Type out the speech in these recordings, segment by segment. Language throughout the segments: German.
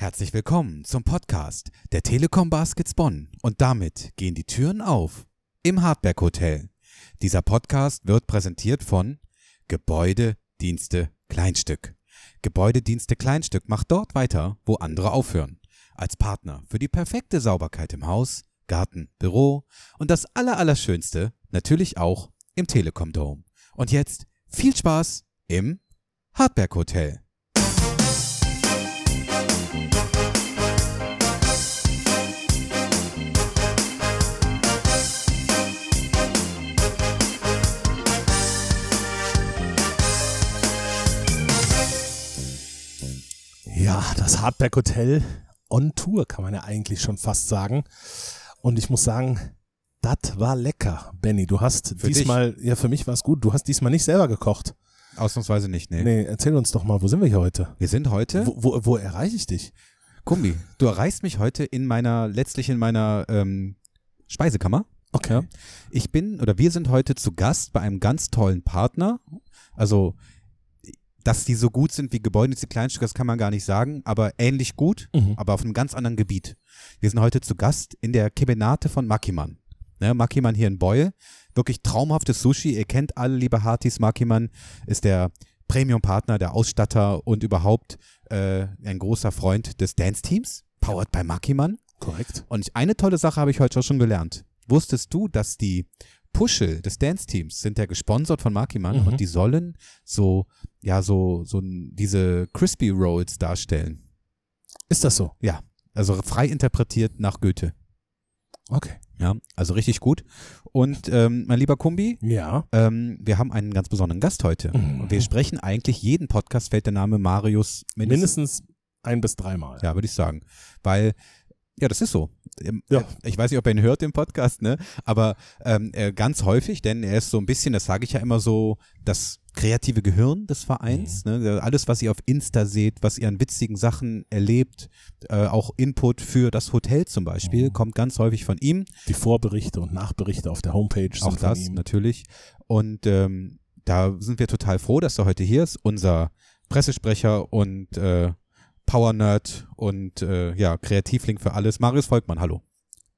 Herzlich willkommen zum Podcast der Telekom Baskets Bonn und damit gehen die Türen auf im Hardberg Hotel. Dieser Podcast wird präsentiert von Gebäude, Dienste, Kleinstück. Gebäudedienste Kleinstück macht dort weiter, wo andere aufhören. Als Partner für die perfekte Sauberkeit im Haus, Garten, Büro und das Allerallerschönste natürlich auch im Telekom Dome. Und jetzt viel Spaß im Hardberg Hotel. Ja, das Hardback Hotel on Tour kann man ja eigentlich schon fast sagen. Und ich muss sagen, das war lecker, Benny. Du hast Für diesmal, ja, für mich war es gut. Du hast diesmal nicht selber gekocht. Ausnahmsweise nicht, nee. Nee, erzähl uns doch mal, wo sind wir hier heute? Wir sind heute, Wo, wo, wo erreiche ich dich? Kumbi, du erreichst mich heute in meiner, letztlich in meiner ähm, Speisekammer. Okay. Ich bin oder wir sind heute zu Gast bei einem ganz tollen Partner. Also, dass die so gut sind wie Gebäude, Kleinstück, das kann man gar nicht sagen, aber ähnlich gut, Mhm. aber auf einem ganz anderen Gebiet. Wir sind heute zu Gast in der Kebenate von Makiman. Ne, Makiman hier in Beul. Wirklich traumhaftes Sushi. Ihr kennt alle, liebe Hartis. Makiman ist der Premium-Partner, der Ausstatter und überhaupt äh, ein großer Freund des Dance-Teams. Powered by Makiman. Korrekt. Und eine tolle Sache habe ich heute auch schon gelernt. Wusstest du, dass die Puschel des Dance-Teams sind ja gesponsert von Makiman Mhm. und die sollen so, ja, so, so diese Crispy Rolls darstellen. Ist das so? Ja, also frei interpretiert nach Goethe. Okay. Ja, also richtig gut. Und ähm, mein lieber Kumbi, Ja. ähm, wir haben einen ganz besonderen Gast heute. Mhm. Wir sprechen eigentlich, jeden Podcast fällt der Name Marius mindestens Mindestens ein bis dreimal. Ja, würde ich sagen. Weil, ja, das ist so. Ähm, Ja. äh, Ich weiß nicht, ob er ihn hört, den Podcast, ne? Aber ähm, äh, ganz häufig, denn er ist so ein bisschen, das sage ich ja immer so, das kreative Gehirn des Vereins. Mhm. Ne? Alles, was ihr auf Insta seht, was ihr an witzigen Sachen erlebt, äh, auch Input für das Hotel zum Beispiel, Mhm. kommt ganz häufig von ihm. Die Vorberichte und Nachberichte auf der Homepage Auch sind von das ihm. natürlich. Und ähm, da sind wir total froh, dass er heute hier ist. Unser Pressesprecher und äh, Power Nerd und äh, ja, Kreativling für alles. Marius Volkmann, hallo.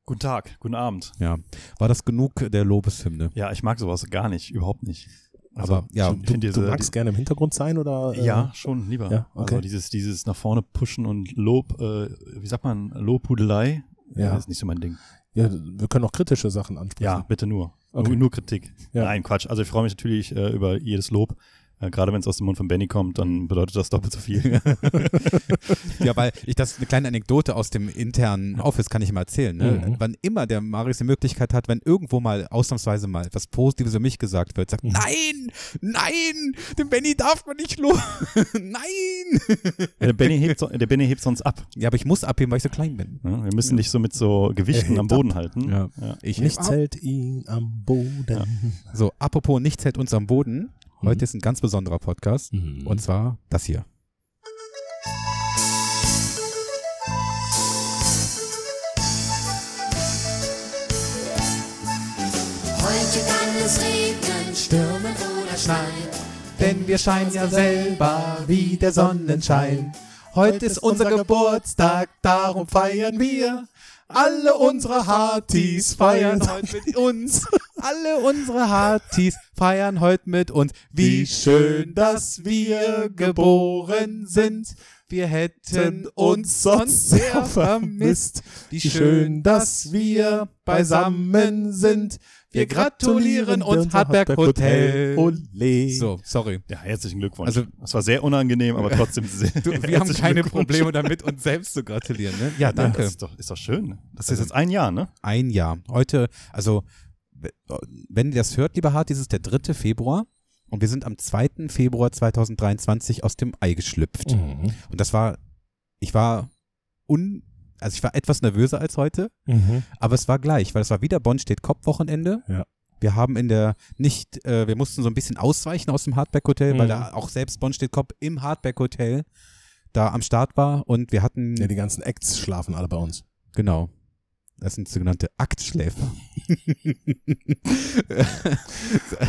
Guten Tag, guten Abend. Ja, war das genug der Lobeshymne? Ja, ich mag sowas gar nicht, überhaupt nicht. Aber, ja, ich Du, finde du diese, magst gerne im Hintergrund sein oder? die, äh, ja, schon lieber. Ja, okay. Also dieses, dieses nach vorne pushen und Lob, äh, wie sagt man, Lobhudelei, Ja. ist nicht so mein Ding. Ja, wir können auch kritische Sachen ansprechen. Ja, bitte nur. Okay. Nur, nur Kritik. Ja. Nein, Quatsch. Also ich freue mich natürlich äh, über jedes Lob. Äh, Gerade wenn es aus dem Mund von Benny kommt, dann bedeutet das doppelt so viel. ja, weil ich das eine kleine Anekdote aus dem internen Office kann ich mal erzählen. Ne? Mhm. Wann immer der Marius die Möglichkeit hat, wenn irgendwo mal ausnahmsweise mal etwas Positives über mich gesagt wird, sagt, Mhm. nein, nein, den Benny darf man nicht loben, nein. Ja, der, Benny hebt, so- der Benny hebt sonst ab. Ja, aber ich muss abheben, weil ich so klein bin. Ne? Wir müssen dich so mit so Gewichten Er am Boden halten. Ja. Ja. Ich Nichts hält ihn am Boden. So, apropos nichts hält uns am Boden. Heute Mhm. ist ein ganz besonderer Podcast. Mhm. Und zwar das hier. Heute kann es regnen, stürmen oder schneien. Denn wir scheinen ja selber wie der Sonnenschein. Heute ist unser Geburtstag, darum feiern wir. Alle unsere Hartis feiern heute mit uns. Alle unsere Hartis feiern heute mit uns. Wie schön, dass wir geboren sind. Wir hätten uns sonst sehr vermisst. Wie schön, dass wir beisammen sind. Wir gratulieren uns Hartberg Hotel. Ole. So, sorry. ja, herzlichen Glückwunsch. Also- das war sehr unangenehm, aber trotzdem sehr. Du, wir haben keine. Probleme damit, uns selbst zu gratulieren. Ne? Ja, Ja, danke. das ist doch, ist doch schön. Das ist Also- jetzt ein Jahr, ne? Ein Jahr. Heute, also, wenn ihr das hört, lieber Hart, ist es der 3. Februar. Und wir sind am 2. Februar 2023 aus dem Ei geschlüpft. Mhm. Und das war, ich war un, also ich war etwas nervöser als heute, Mhm. aber es war gleich, weil es war wieder Bonn steht Kopf-Wochenende. Ja. Wir haben in der nicht, äh, wir mussten so ein bisschen ausweichen aus dem Hardback Hotel, weil Mhm. da auch selbst Bonn steht Kopf im Hardback Hotel da am Start war und wir hatten Ja, die ganzen Acts schlafen alle bei uns. Genau. Das sind sogenannte Aktschläfer.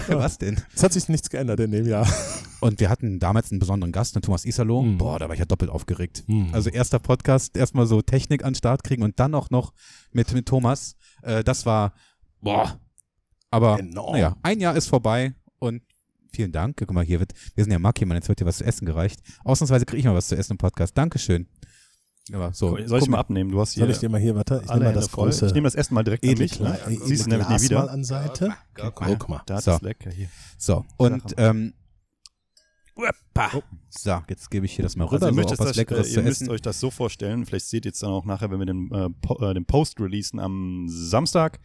Was denn? Es hat sich nichts geändert in dem Jahr. Und wir hatten damals einen besonderen Gast, den Thomas Isalo. Mhm. Boah, da war ich ja doppelt aufgeregt. Mhm. Also erster Podcast, erstmal so Technik an den Start kriegen und dann auch noch mit, mit Thomas. Äh, das war, boah. Aber, Enorm. naja, ein Jahr ist vorbei und vielen Dank. Guck mal, hier wird, wir sind ja Markimann, jetzt wird dir was zu essen gereicht. Ausnahmsweise kriege ich mal was zu essen im Podcast. Dankeschön. Aber so. Soll ich mal abnehmen? Du hast hier Soll ich dir mal hier, warte, ich nehme mal das voll. große Ich nehme das Essen mal direkt an edle, mich. Gla Ne? edle Siehst du nämlich nie wieder. mal an Seite. guck Okay, guck mal. Da ist So. es lecker hier. So, und, ähm, so, jetzt gebe ich hier das mal rüber, Also ihr, so es was das, Leckeres äh, zu ihr müsst essen. euch das so vorstellen, vielleicht seht ihr jetzt dann auch nachher, wenn wir den, äh, po äh, den Post releasen am Samstag.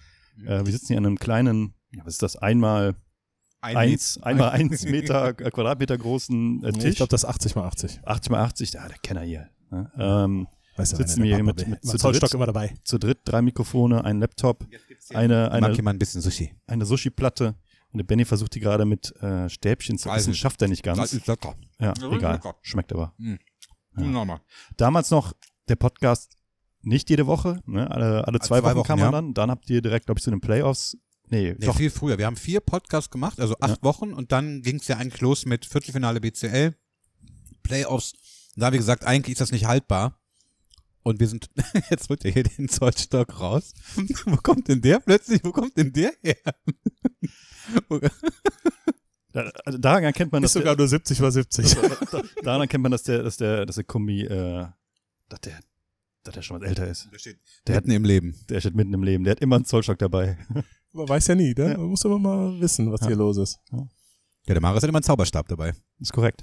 Äh, wir sitzen hier an einem kleinen, ja, was ist das, einmal Ein eins, einmal eins Meter, äh, Quadratmeter großen äh, Ich Tisch. glaube, das ist 80 mal 80. 80 mal 80, ah, der Kenner hier. Ne? Ähm, Weißt du, Sitzen wir hier mit- mit zu Zollstock dritt? immer dabei. zu dritt drei Mikrofone, ein Laptop, eine, eine, ein bisschen Sushi. eine Sushi-Platte. Und der Benny versucht die gerade mit äh, Stäbchen zu essen. Schafft er nicht ganz. ist lecker. Ja, Ja, egal. lecker. Schmeckt aber. Mhm. Ja. Damals noch der Podcast nicht jede Woche, ne? alle, alle zwei, zwei Wochen, Wochen, kam man ja. dann. Dann habt ihr direkt, glaube ich, zu den Playoffs. Nee, Nee, doch. viel früher. Wir haben vier Podcasts gemacht, also acht Wochen und dann ging es ja eigentlich los mit Viertelfinale BCL, Playoffs. Da haben wir gesagt, eigentlich ist das nicht haltbar. Und wir sind, jetzt holt er hier den Zollstock raus. Wo kommt denn der plötzlich? Wo kommt denn der her? Da, also daran erkennt man, dass Ist sogar nur 70 mal 70. der, daran erkennt man, dass der, dass der, dass der Kombi, äh, dass der, dass der schon was älter ist. Der steht Der hat, mitten im Leben. der steht mitten im Leben. Der hat immer einen Zollstock dabei. Man weiß ja nie, ne? Ja. Man muss immer mal wissen, was Ja. hier los ist. Ja, der Marius hat immer einen Zauberstab dabei. ist korrekt.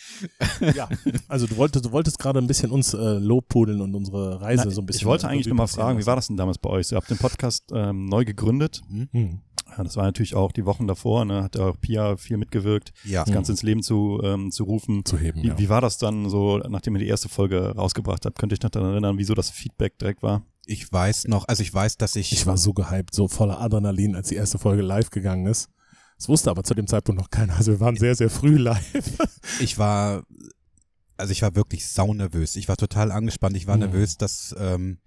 Ja. Also du wolltest, du wolltest gerade ein bisschen uns äh, lobpudeln und unsere Reise Na, so ein bisschen. ich wollte eigentlich nochmal passieren fragen, wie war das denn damals bei euch? Ihr habt den Podcast ähm, neu gegründet. Hm. Ja, das war natürlich auch die Wochen davor, ne? hat auch Pia viel mitgewirkt, Ja. das Ganze ins Leben zu, ähm, zu rufen. Zu heben, Wie, ja. wie war das dann so, nachdem ihr die erste Folge rausgebracht habt? Könnt ihr euch noch daran erinnern, wieso das Feedback direkt war? Ich weiß noch, also ich weiß, dass ich, Ich war so gehypt, so voller Adrenalin, als die erste Folge live gegangen ist. Das wusste aber zu dem Zeitpunkt noch keiner. Also wir waren sehr, sehr früh live. ich war, also ich war wirklich saunervös. Ich war total angespannt. Ich war Mhm. nervös, dass, ähm,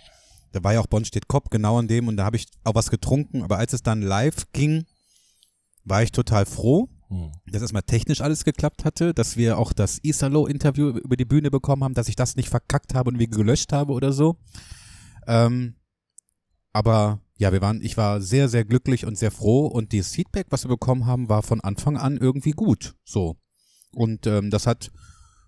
da war ja auch Bonn steht Kopf genau an dem und da habe ich auch was getrunken. Aber als es dann live ging, war ich total froh, dass erstmal technisch alles geklappt hatte, dass wir auch das Isalo-Interview über die Bühne bekommen haben, dass ich das nicht verkackt habe und wie gelöscht habe oder so. Ähm, aber ja, wir waren, ich war sehr, sehr glücklich und sehr froh und das Feedback, was wir bekommen haben, war von Anfang an irgendwie gut. So. Und ähm, das hat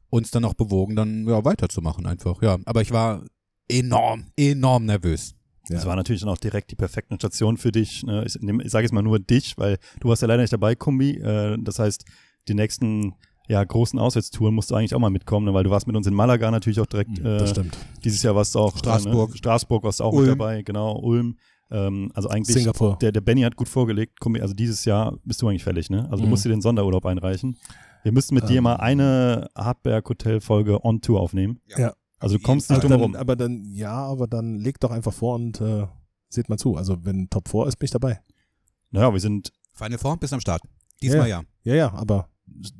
uns dann auch bewogen, dann ja, weiterzumachen einfach. Ja, aber ich war enorm, enorm nervös. Das war natürlich dann auch direkt die perfekte Station für dich. Ne? Ich, ich sage jetzt mal nur dich, weil du warst ja leider nicht dabei, Kumbi. Äh, das heißt, die nächsten ja, großen Auswärtstouren musst du eigentlich auch mal mitkommen, ne? weil du warst mit uns in Malaga natürlich auch direkt. Äh, Das stimmt. Dieses Jahr warst du auch Straßburg. Äh, ne? Straßburg warst du auch Ulm. mit dabei, genau, Ulm. Ähm, also eigentlich Singapur. der, der Benny hat gut vorgelegt. Kumbi, also dieses Jahr bist du eigentlich fällig, ne? Also du Mhm. musst dir den Sonderurlaub einreichen. Wir müssten mit dir Ähm. mal eine Hartberg Hotel Folge on Tour aufnehmen. Ja. Also du kommst nicht drum dann, herum. aber dann, ja, aber dann leg doch einfach vor und äh, seht mal zu. Also wenn Top 4 ist, bin ich dabei. Naja, wir sind Feine Form bis am Start. Diesmal ja. Ja, ja, aber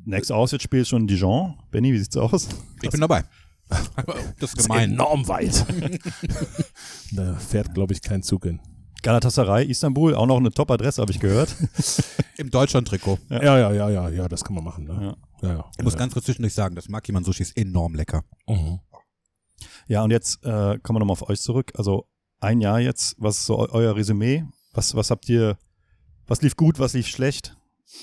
Next Auswärtsspiel ist schon Dijon. Benny, wie sieht's aus? Ich bin dabei. Das ist gemein. enorm weit. da fährt, glaube ich, kein Zug hin. Galatasaray, Istanbul, auch noch eine Top-Adresse, habe ich gehört. Im Deutschland-Trikot. Ja. ja, ja, ja, ja, das kann man machen. Ne? Ja. Ja, ja. Ich muss ganz kurz zwischendurch sagen, das Makiman Sushi ist enorm lecker. Mhm. Ja, und jetzt äh, kommen wir nochmal auf euch zurück. Also ein Jahr jetzt, was ist so eu euer Resümee? Was, was habt ihr, was lief gut, was lief schlecht?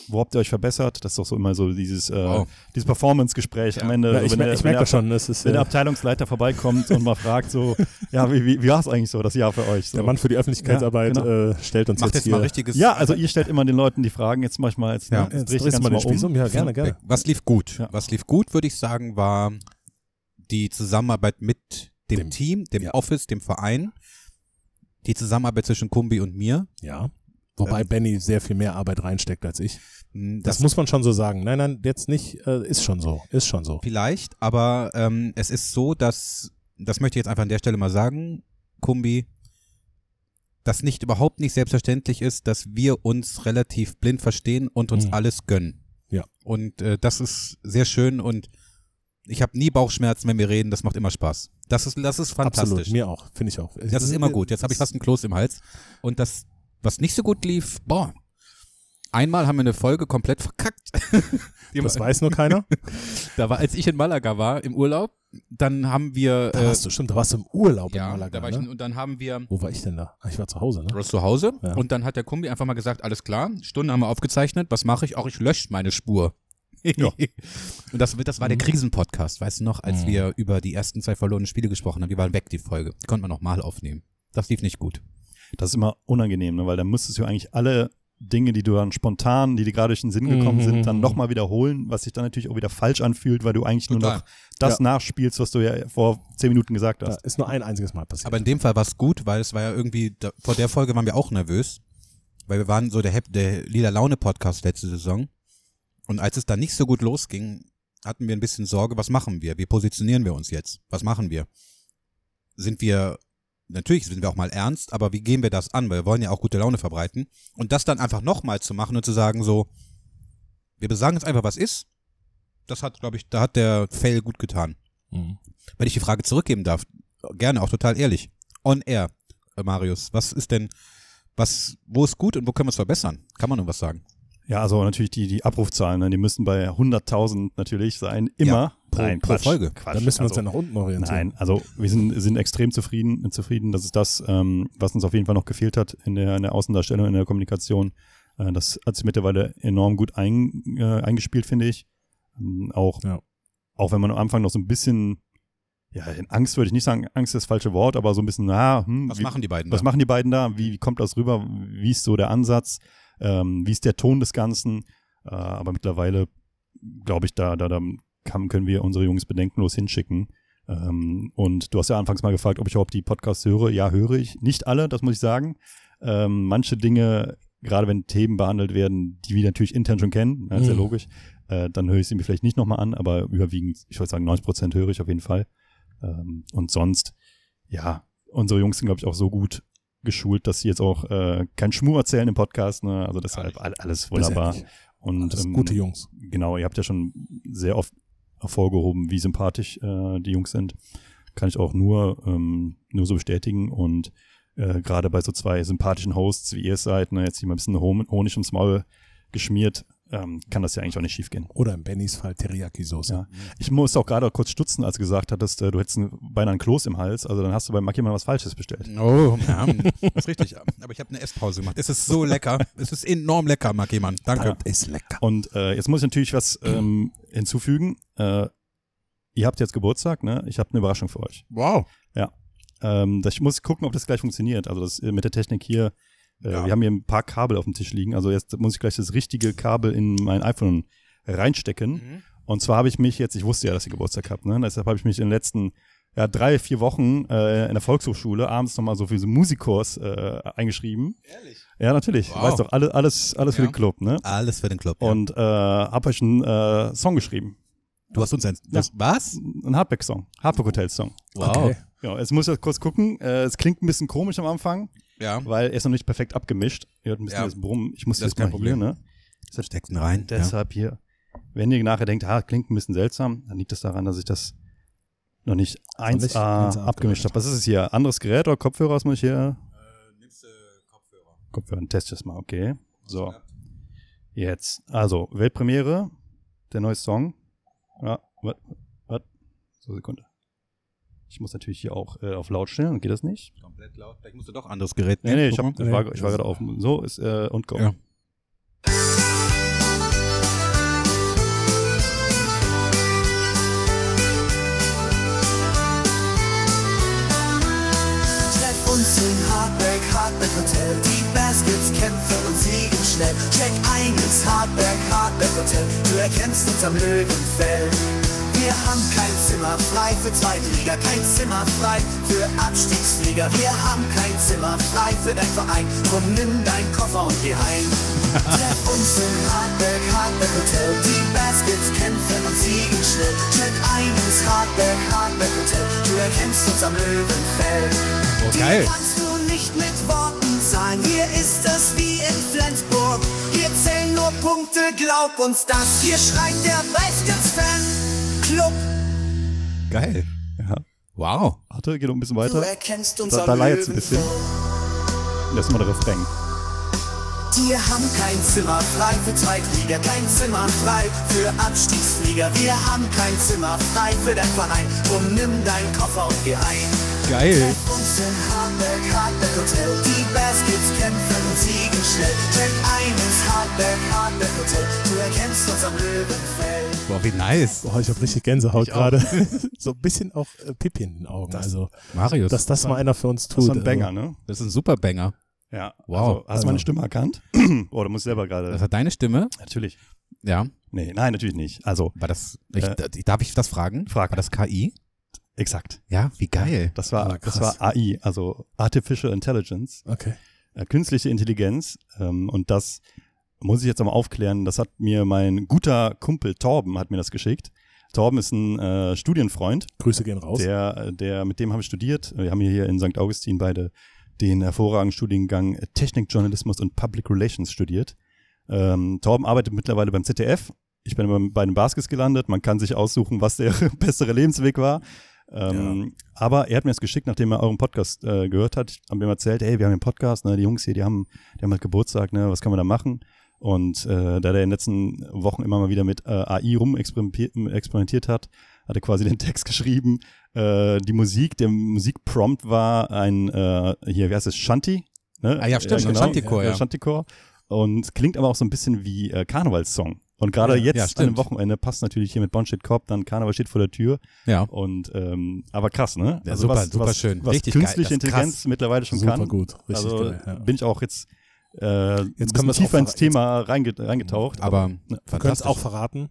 Wo habt ihr euch verbessert? Das ist doch so immer so dieses, äh, Wow. dieses Performance-Gespräch am Ende. Ja, ich wenn mer der- ich wenn merke der- das schon. Ist, Wenn der äh, Abteilungsleiter vorbeikommt und mal fragt so, ja, wie, wie, wie war es eigentlich so, das Jahr für euch? So. der Mann für die Öffentlichkeitsarbeit Ja, genau. äh, stellt uns Macht jetzt jetzt hier. mal richtiges. ja, also ihr stellt immer den Leuten die Fragen jetzt manchmal jetzt, Ja. ne? jetzt das mal den Spieß um. Ja, gerne, gerne. Was lief gut? Ja. Was lief gut, würde ich sagen, war die Zusammenarbeit mit dem, Dem- Team, dem ja. Office, dem Verein, die Zusammenarbeit zwischen Kumbi und mir. Ja. Wobei Benny sehr viel mehr Arbeit reinsteckt als ich. Hm, Das, muss man schon so sagen. Nein, nein, jetzt nicht. Äh, ist schon so. Ist schon so. vielleicht, aber ähm, es ist so, dass, das möchte ich jetzt einfach an der Stelle mal sagen, Kumbi, dass nicht überhaupt nicht selbstverständlich ist, dass wir uns relativ blind verstehen und uns Mhm. alles gönnen. Ja. Und äh, das ist sehr schön und Ich habe nie Bauchschmerzen, wenn wir reden. Das macht immer Spaß. Das ist, das ist fantastisch. Absolut, mir auch, finde ich auch. Das ist immer gut. Jetzt habe ich fast einen Kloß im Hals. Und das, was nicht so gut lief, boah. Einmal haben wir eine Folge komplett verkackt. Das weiß nur keiner. da war, als ich in Malaga war im Urlaub, dann haben wir, Da äh, warst du, stimmt, da warst du im Urlaub ja, in Malaga, da war ich, ne? und dann haben wir Wo war ich denn da? Ah, ich war zu Hause, ne? Du warst zu Hause Ja. und dann hat der Kumbi einfach mal gesagt, alles klar, Stunden haben wir aufgezeichnet, was mache ich? Auch ich lösche meine Spur. und das, das war der Krisenpodcast, weißt du noch, als Mhm. wir über die ersten zwei verlorenen Spiele gesprochen haben, die waren weg, die Folge. Die konnte man nochmal aufnehmen. Das lief nicht gut. Das ist immer unangenehm, ne? weil dann müsstest du eigentlich alle Dinge, die du dann spontan, die dir gerade durch den Sinn gekommen Mhm. sind, dann nochmal wiederholen, was sich dann natürlich auch wieder falsch anfühlt, weil du eigentlich nur Total. noch das Ja. nachspielst, was du ja vor zehn Minuten gesagt Da hast. ist nur ein einziges Mal passiert. Aber in dem Fall war es gut, weil es war ja irgendwie, da, vor der Folge waren wir auch nervös, weil wir waren so der, der Lila Laune Podcast letzte Saison. Und als es dann nicht so gut losging, hatten wir ein bisschen Sorge, was machen wir? Wie positionieren wir uns jetzt? Was machen wir? Sind wir, natürlich sind wir auch mal ernst, aber wie gehen wir das an? Weil wir wollen ja auch gute Laune verbreiten. Und das dann einfach nochmal zu machen und zu sagen so, wir besagen jetzt einfach, was ist. Das hat, glaube ich, da hat der Fail gut getan. Mhm. Wenn ich die Frage zurückgeben darf, gerne, auch total ehrlich. On air, äh, Marius, was ist denn, was, wo ist gut und wo können wir es verbessern? Kann man nur was sagen? Ja, also natürlich die, die Abrufzahlen, ne? die müssten bei 100.000 natürlich sein, immer. Ja, pro- Nein, pro Quatsch, Folge. Quatsch. Da müssen wir uns also, ja nach unten orientieren. Nein, also wir sind, sind extrem zufrieden, zufrieden. Das ist das, ähm, was uns auf jeden Fall noch gefehlt hat in der, in der Außendarstellung, in der Kommunikation. Äh, das hat sich mittlerweile enorm gut ein, äh, eingespielt, finde ich. Ähm, auch, Ja. auch wenn man am Anfang noch so ein bisschen, ja, in Angst würde ich nicht sagen, Angst ist das falsche Wort, aber so ein bisschen, na, hm, Was wie, machen die beiden was da? machen die beiden da? Wie, wie kommt das rüber? Wie ist so der Ansatz? Ähm, wie ist der Ton des Ganzen? Äh, aber mittlerweile, glaube ich, da, da, da kann, können wir unsere Jungs bedenkenlos hinschicken. Ähm, und du hast ja anfangs mal gefragt, ob ich überhaupt die Podcasts höre. Ja, höre ich. Nicht alle, das muss ich sagen. Ähm, manche Dinge, gerade wenn Themen behandelt werden, die wir natürlich intern schon kennen, ja, ist ja Mhm. logisch, äh, dann höre ich sie mir vielleicht nicht nochmal an, aber überwiegend, ich würde sagen, 90 Prozent höre ich auf jeden Fall. Ähm, und sonst, ja, unsere Jungs sind, glaube ich, auch so gut geschult, dass sie jetzt auch äh, kein Schmuh erzählen im Podcast. Ne? Also deshalb all- alles wunderbar. Und Alles ähm, gute Jungs. genau, ihr habt ja schon sehr oft hervorgehoben, wie sympathisch äh, die Jungs sind. Kann ich auch nur, ähm, nur so bestätigen. Und äh, gerade bei so zwei sympathischen Hosts, wie ihr es seid, ne, jetzt hier mal ein bisschen Hon- Honig ums Maul geschmiert, ähm, kann das ja eigentlich auch nicht schief gehen. Oder im Bennys Fall Teriyaki-Soße. Ja. Ich musste auch gerade kurz stutzen, als du gesagt hattest, äh, du hättest ein, beinahe ein Kloß im Hals. Also dann hast du bei Mackie mal was Falsches bestellt. Oh, ja, das ist richtig. Aber ich habe eine Esspause gemacht. Es ist so lecker. Es ist enorm lecker, Marc Mann. Danke. Das ist lecker. Und äh, jetzt muss ich natürlich was ähm, hinzufügen. Äh, ihr habt jetzt Geburtstag, ne? Ich habe eine Überraschung für euch. Wow. Ähm, das, ich muss gucken, ob das gleich funktioniert. Also das äh, mit der Technik hier. Äh, Ja. Wir haben hier ein paar Kabel auf dem Tisch liegen. Also jetzt muss ich gleich das richtige Kabel in mein iPhone reinstecken. Mhm. Und zwar habe ich mich jetzt, ich wusste ja, dass ihr Geburtstag habt, ne? Deshalb habe ich mich in den letzten ja, drei, vier Wochen äh, in der Volkshochschule abends nochmal so für so einen Musikkurs äh, eingeschrieben. Ehrlich? Ja, natürlich. Wow. Weißt doch, alle, alles, alles für Ja. den Club, ne? Alles für den Club. ja. Und äh, habe euch einen äh, Song geschrieben. du hast uns ein. Das, was? Ein Hardback-Song. Hardback-Hotel-Song. Wow. Okay. Ja, jetzt muss ich kurz gucken. Äh, es klingt ein bisschen komisch am Anfang, Ja. weil er ist noch nicht perfekt abgemischt. Ihr hört ein bisschen Ja. das Brummen. Ich muss Das jetzt ist kein mal hier, Problem. ne? Das steckst ihn rein. Ja. Deshalb hier, wenn ihr nachher denkt, ah, klingt ein bisschen seltsam, dann liegt es daran, dass ich das noch nicht 1A, nicht 1A abgemischt habe. Was ist es hier? Anderes Gerät oder Kopfhörer? Was muss ich hier? Nimmst du Kopfhörer? Kopfhörer, test das mal, okay. So, jetzt. Also, Weltpremiere, der neue Song. Ja, was, was? So, Sekunde. Ich muss natürlich hier auch äh, auf laut stellen, geht das nicht? Komplett laut. Vielleicht musst du doch anderes Gerät Nee, nee, ich, hab, ich war, ich war gerade auf. So ist äh, und go. Ja. Treff uns im Hardback, Hardback Hotel. Die Baskets kämpfen und siegen schnell. Check ein ins Hardback, Hardback Hotel. Du erkennst uns am Löwenfell. Wir haben kein Zimmer frei für zweite Liga, kein Zimmer frei für Abstiegsflieger. Wir haben kein Zimmer frei für dein Verein. Drum nimm dein Koffer und geh heim. Treff uns im Hardback, Hardback Hotel. Die Baskets kämpfen und siegen schnell. Check ein ins Hardback, Hardback Hotel. Du erkennst uns am Löwenfell. Oh, geil. Die kannst du nicht mit Worten sagen. Hier ist es wie in Flensburg. Hier zählen nur Punkte, glaub uns das. Hier schreit der Baskets-Fan Club. Geil. Ja. Wow. Warte, geht noch ein bisschen Du weiter. erkennst Da, unser da leiert ein bisschen. Ist mal der Refrain. Wir haben kein Zimmer frei für Zweitliga, kein Zimmer frei für Abstiegsliga. Wir haben kein Zimmer frei für den Verein. Drum nimm deinen Koffer und geh ein. Geil. Uns in Hardback, Hardback Hotel. Die Baskets kämpfen siegen schnell. Check ein ins Hardback, Hardback Hotel. Du erkennst uns am Löwenfell. Boah, wie nice. Boah, ich habe richtig Gänsehaut gerade. so ein bisschen auch äh, Pipi in den Augen. also, Marius. dass das mal einer für uns tut. Das ist ein also, Banger, ne? das ist ein super Banger. Ja. Wow. Also, hast Also- du meine Stimme erkannt? Oder muss ich selber gerade? Das hat deine Stimme. Natürlich. Ja. Nee, nein, natürlich nicht. Also, War das, ich, Äh, darf ich das fragen? frag. War das KI? exakt. Ja, wie geil. Das war, Ah, das war AI, also Artificial Intelligence, Okay. äh, künstliche Intelligenz. Ähm, und das muss ich jetzt nochmal aufklären. Das hat mir mein guter Kumpel Torben hat mir das geschickt. Torben ist ein äh, Studienfreund, Grüße gehen raus. der, der, mit dem habe ich studiert. Wir haben hier in St. Augustin beide den hervorragenden Studiengang Technik, Journalismus und Public Relations studiert. Ähm, Torben arbeitet mittlerweile beim ZDF. Ich bin bei den Baskets gelandet. Man kann sich aussuchen, was der bessere Lebensweg war. Ähm, Aber er hat mir das geschickt, nachdem er euren Podcast äh, gehört hat. Haben mir erzählt, hey, wir haben einen Podcast, ne, die Jungs hier, die haben, die haben halt Geburtstag, ne, was kann man da machen? Und äh, da der in den letzten Wochen immer mal wieder mit äh, AI rumexperimentiert experimentiert hat, hat er quasi den Text geschrieben. Äh, die Musik, der Musikprompt war ein, äh, hier, wie heißt es, Shanti? Ne? Ah ja, stimmt, ein Shantychor, ja. Shantychor. Und klingt aber auch so ein bisschen wie äh, Karnevalssong. Und gerade Ja, jetzt ja, an dem Wochenende passt natürlich hier mit Bon Shit Cop, dann Karneval steht vor der Tür. Ja. Und ähm, aber krass, ne? Ja, super, was, super was, schön. Was Richtig geil, künstliche ist Intelligenz krass. mittlerweile schon Super kann. gut. Richtig also geil. Ja. bin ich auch jetzt äh, jetzt können wir's tiefer ins Thema reinge reingetaucht. Aber ne, Wir können es fantastisch. auch verraten.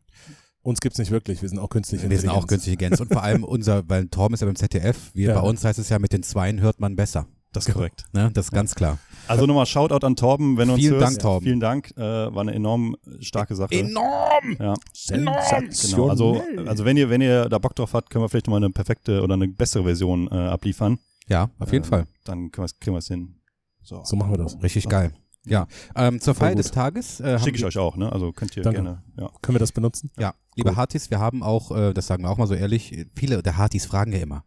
Uns gibt's nicht wirklich. Wir sind auch künstlich wir sind auch künstliche Intelligenz. Und vor allem unser, weil Torben ist ja beim ZDF, wir, Ja. bei uns heißt es ja, mit den Zweien hört man besser. das ist korrekt. Ne? Das ist ganz klar. Also nochmal Shoutout an Torben, wenn du uns Vielen hörst. Dank, Torben. Vielen Dank, äh, war eine enorm starke Sache. Enorm! ja, Sensationell. genau. Also, also wenn ihr wenn ihr da Bock drauf habt, können wir vielleicht nochmal eine perfekte oder eine bessere Version äh, abliefern. Ja, auf jeden Äh, Fall. Dann können wir's- kriegen wir es hin. So. So machen wir das. Richtig geil. Ja, ähm, zur Feier des Tages äh, Schicke ich euch auch, ne? Also könnt ihr Danke. gerne. Ja. Können wir das benutzen? Ja, liebe Hartis, wir haben auch, äh, das sagen wir auch mal so ehrlich, viele der Hartis fragen ja immer,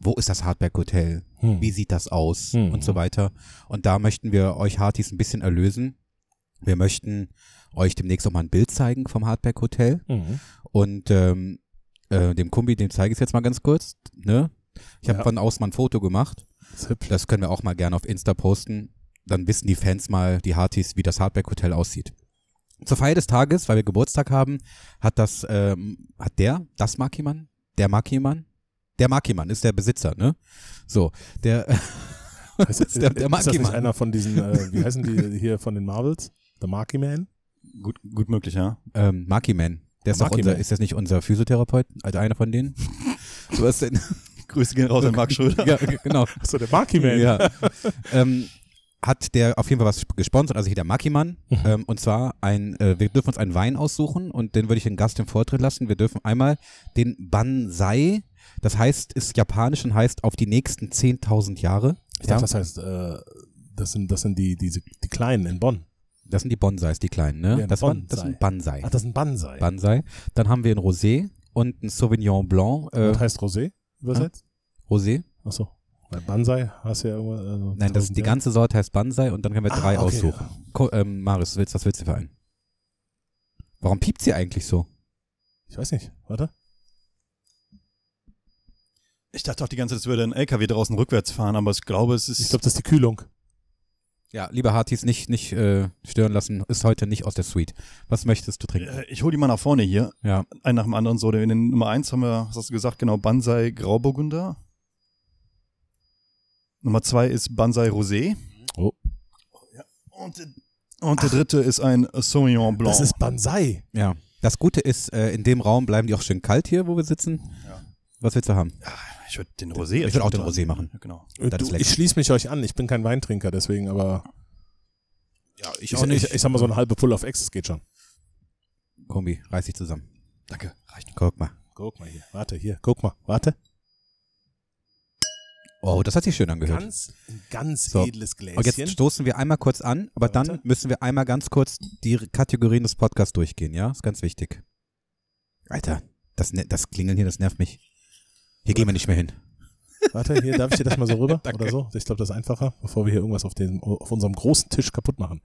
wo ist das Hardback Hotel? Hm. Wie sieht das aus? Hm. Und so weiter. Und da möchten wir euch Hartis ein bisschen erlösen. Wir möchten euch demnächst auch mal ein Bild zeigen vom Hardback Hotel. Mhm. Und ähm, äh, dem Kumbi, dem zeige ich es jetzt mal ganz kurz. Ne? Ich habe Ja. von außen mal ein Foto gemacht. Das ist hübsch. Das können wir auch mal gerne auf Insta posten. Dann wissen die Fans mal, die Hartis, wie das Hardback Hotel aussieht. Zur Feier des Tages, weil wir Geburtstag haben, hat das, ähm, hat der, das Markimann, der Markimann, der Markimann ist der Besitzer, ne? So, der, Ist, ist der- der ist das nicht einer von diesen, äh, wie heißen die hier von den Marvels? The Marky Man? Gut, gut möglich, ja. ähm, Markiman, der ist doch Marky unser, ist das nicht unser Physiotherapeut, also einer von denen? Du hast den, Grüße gehen raus an Marc Schröder. ja, genau. Achso, der Marky Man. Ja. ähm, hat der auf jeden Fall was gesponsert, also hier der Makiman. Ähm, und zwar ein, äh, wir dürfen uns einen Wein aussuchen und den würde ich den Gast im Vortritt lassen. Wir dürfen einmal den Bansai, das heißt, ist japanisch und heißt auf die nächsten 10.000 Jahre. Ich dachte, das heißt, äh, das sind, das sind die, diese, die Kleinen in Bonn. Das sind die Bonsais, die kleinen, ne? Ja, das, war, Bonsai. das sind Bansai. Ach, das sind Bansai. Bansai. Dann haben wir ein Rosé und ein Sauvignon Blanc. Äh, Was heißt Rosé übersetzt? Rosé? Achso. Bei Bansai hast du ja irgendwas. Also Nein, das, die ganze Sorte heißt Bansai und dann können wir Ah, drei okay. aussuchen. Ko ähm, Marius, was willst, was willst du für einen? Warum piept sie eigentlich so? Ich weiß nicht. Warte. Ich dachte auch die ganze Zeit, es würde ein LKW draußen rückwärts fahren, aber ich glaube, es ist. Ich glaube, das ist die Kühlung. Ja, liebe Hartis, nicht, nicht äh, stören lassen, ist heute nicht aus der Suite. Was möchtest du trinken? Äh, ich hole die mal nach vorne hier. Ja, Einen nach dem anderen so. In den Nummer eins haben wir, was hast du gesagt, genau, Bansai Grauburgunder. Nummer zwei ist Bansai Rosé. Oh. Und, der- und der dritte ist ein Sauvignon Blanc. Das ist Bansai. ja. Das Gute ist, äh, in dem Raum bleiben die auch schön kalt hier, wo wir sitzen. Ja. Was willst du haben? ich würde den Rosé Ich würd auch den Rosé machen. Ja, genau. Das ist Du, ich schließe mich euch an. Ich bin kein Weintrinker, deswegen, aber Ja, ich, ich, ich sag mal, so eine halbe Pull auf Ex, das geht schon. Kombi, reiß dich zusammen. Danke. Reicht. Guck mal. Guck mal hier. Warte, hier. Guck mal. Warte. Oh, das hat sich schön angehört. Ganz, ein ganz So. edles Gläschen. Und jetzt stoßen wir einmal kurz an, aber Ja, dann warte. müssen wir einmal ganz kurz die Kategorien des Podcasts durchgehen, ja? Ist ganz wichtig. Alter, das, ne- das Klingeln hier, das nervt mich. Hier gehen wir nicht mehr hin. Warte, hier darf ich dir das mal so rüber oder so? Ich glaube, das ist einfacher, bevor wir hier irgendwas auf, dem, auf unserem großen Tisch kaputt machen.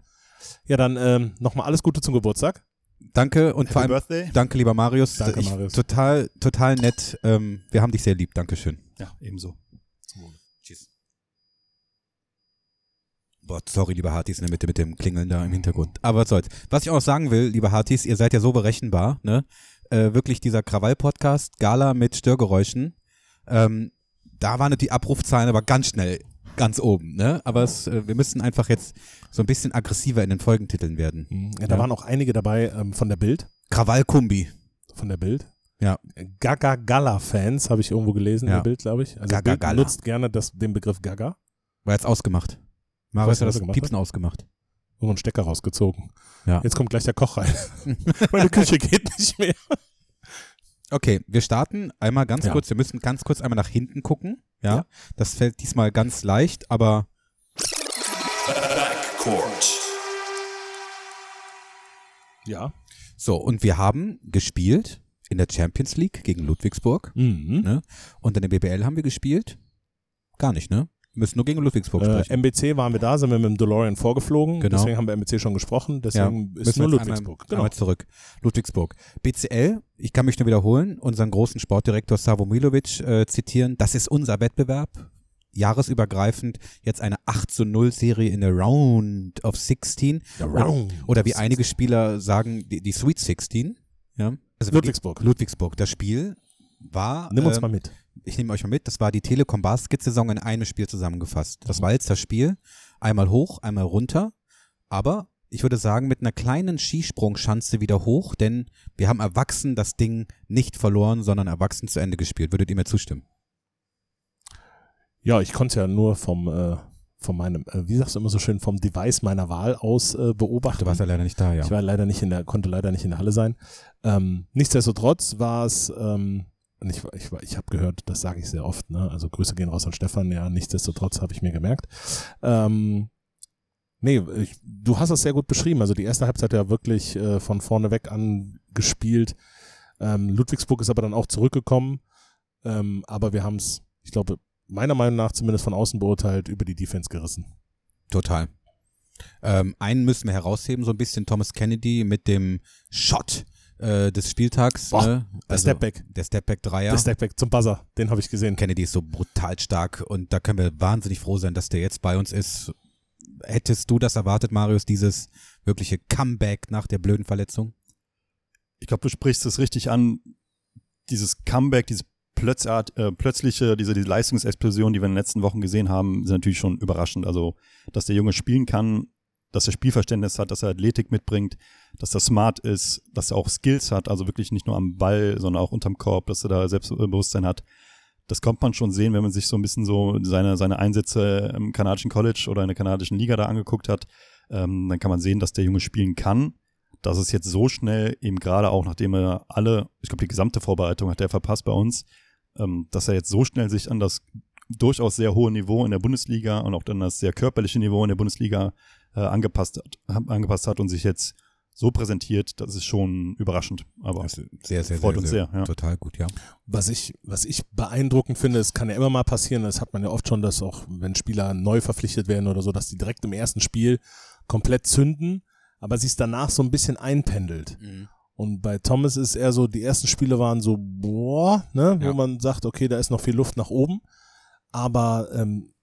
Ja, dann ähm, nochmal alles Gute zum Geburtstag. Danke und vor Happy allem Birthday. danke, lieber Marius. Danke, ich, Marius. Total, total nett. Ähm, wir haben dich sehr lieb. Dankeschön. Ja, ebenso. Tschüss. Boah, sorry, liebe Hartis, in der Mitte mit dem Klingeln da im Hintergrund. Aber was soll's. Was ich auch noch sagen will, liebe Hartis, ihr seid ja so berechenbar, ne? Äh, wirklich dieser Krawall-Podcast, Gala mit Störgeräuschen. Ähm, da waren die Abrufzahlen aber ganz schnell ganz oben, ne? Aber es, äh, wir müssen einfach jetzt so ein bisschen aggressiver in den Folgentiteln werden. Ja, da Ja. waren auch einige dabei ähm, von der Bild. Krawall-Kumbi. Von der Bild. Ja. Gaga Gala-Fans habe ich irgendwo gelesen Ja. in der Bild, glaube ich. Also Gaga Bild Gala. nutzt gerne das, den Begriff Gaga. War jetzt ausgemacht. Marius Was hat hat das? Piepsen ausgemacht. Irgendwo einen Stecker rausgezogen. Ja. Jetzt kommt gleich der Koch rein. Meine Küche geht nicht mehr. Okay, wir starten einmal ganz Ja. kurz, wir müssen ganz kurz einmal nach hinten gucken. Ja, Ja. das fällt diesmal ganz leicht, aber Ja. so, und wir haben gespielt in der Champions League gegen Ludwigsburg Mhm. Ne? und in der BBL haben wir gespielt. Gar nicht, ne? Wir müssen nur gegen Ludwigsburg Äh, sprechen. MBC waren wir da, sind wir mit dem DeLorean vorgeflogen. Genau. Deswegen haben wir MBC schon gesprochen. Deswegen ist müssen wir nur Ludwigsburg. Einmal, Genau. einmal zurück. Ludwigsburg. BCL, ich kann mich nur wiederholen, unseren großen Sportdirektor Savo Milovic äh, zitieren. Das ist unser Wettbewerb. Jahresübergreifend jetzt eine 8 zu 0 Serie in der Round of 16. Round Oder wie of einige Spieler sagen, die, die Sweet 16. Ja. Also Ludwigsburg. Ludwigsburg. Das Spiel war. Nimm uns ähm, mal mit. ich nehme euch mal mit, das war die Telekom Basket-Saison in einem Spiel zusammengefasst. Das war jetzt das Spiel. Einmal hoch, einmal runter. Aber ich würde sagen, mit einer kleinen Skisprungschanze wieder hoch, denn wir haben erwachsen das Ding nicht verloren, sondern erwachsen zu Ende gespielt. Würdet ihr mir zustimmen? Ja, ich konnte es ja nur vom, äh, von meinem, äh, wie sagst du immer so schön, vom Device meiner Wahl aus äh, beobachten. Du warst ja leider nicht da, ja. Ich war leider nicht in der, konnte leider nicht in der Halle sein. Ähm, nichtsdestotrotz war es, ähm, ich, ich, ich habe gehört, das sage ich sehr oft, ne? Also Grüße gehen raus an Stefan, ja, nichtsdestotrotz habe ich mir gemerkt. Ähm, nee, ich, du hast es sehr gut beschrieben. Also die erste Halbzeit ja wirklich äh, von vorne weg an gespielt. Ähm, Ludwigsburg ist aber dann auch zurückgekommen. Ähm, aber wir haben es, ich glaube, meiner Meinung nach zumindest von außen beurteilt, über die Defense gerissen. Total. Ähm, einen müssen wir herausheben, so ein bisschen Thomas Kennedy mit dem Shot äh, des Spieltags. Boah, ne? der Stepback. Der Stepback-Dreier. Der Stepback zum Buzzer, den habe ich gesehen. Kennedy ist so brutal stark und da können wir wahnsinnig froh sein, dass der jetzt bei uns ist. Hättest du das erwartet, Marius, dieses wirkliche Comeback nach der blöden Verletzung? Ich glaube, du sprichst es richtig an. Dieses Comeback, diese Plötzart, äh, plötzliche, diese, diese Leistungsexplosion, die wir in den letzten Wochen gesehen haben, sind natürlich schon überraschend. Also, dass der Junge spielen kann, dass er Spielverständnis hat, dass er Athletik mitbringt, dass er smart ist, dass er auch Skills hat, also wirklich nicht nur am Ball, sondern auch unterm Korb, dass er da Selbstbewusstsein hat. Das kommt man schon sehen, wenn man sich so ein bisschen so seine, seine Einsätze im kanadischen College oder in der kanadischen Liga da angeguckt hat. Ähm, dann kann man sehen, dass der Junge spielen kann. Dass es jetzt so schnell, eben gerade auch nachdem er alle, ich glaube, die gesamte Vorbereitung hat er verpasst bei uns, ähm, dass er jetzt so schnell sich an das durchaus sehr hohe Niveau in der Bundesliga und auch dann das sehr körperliche Niveau in der Bundesliga äh, angepasst, hat, angepasst hat und sich jetzt so präsentiert, das ist schon überraschend. Aber ist sehr, sehr, freut sehr, uns sehr, sehr, ja. Total gut, ja. Was ich, was ich beeindruckend finde, es kann ja immer mal passieren, das hat man ja oft schon, dass auch, wenn Spieler neu verpflichtet werden oder so, dass die direkt im ersten Spiel komplett zünden, aber sich danach so ein bisschen einpendelt. Und bei Thomas ist eher so, die ersten Spiele waren so, boah, ne, wo Ja. man sagt, okay, da ist noch viel Luft nach oben. Aber ähm,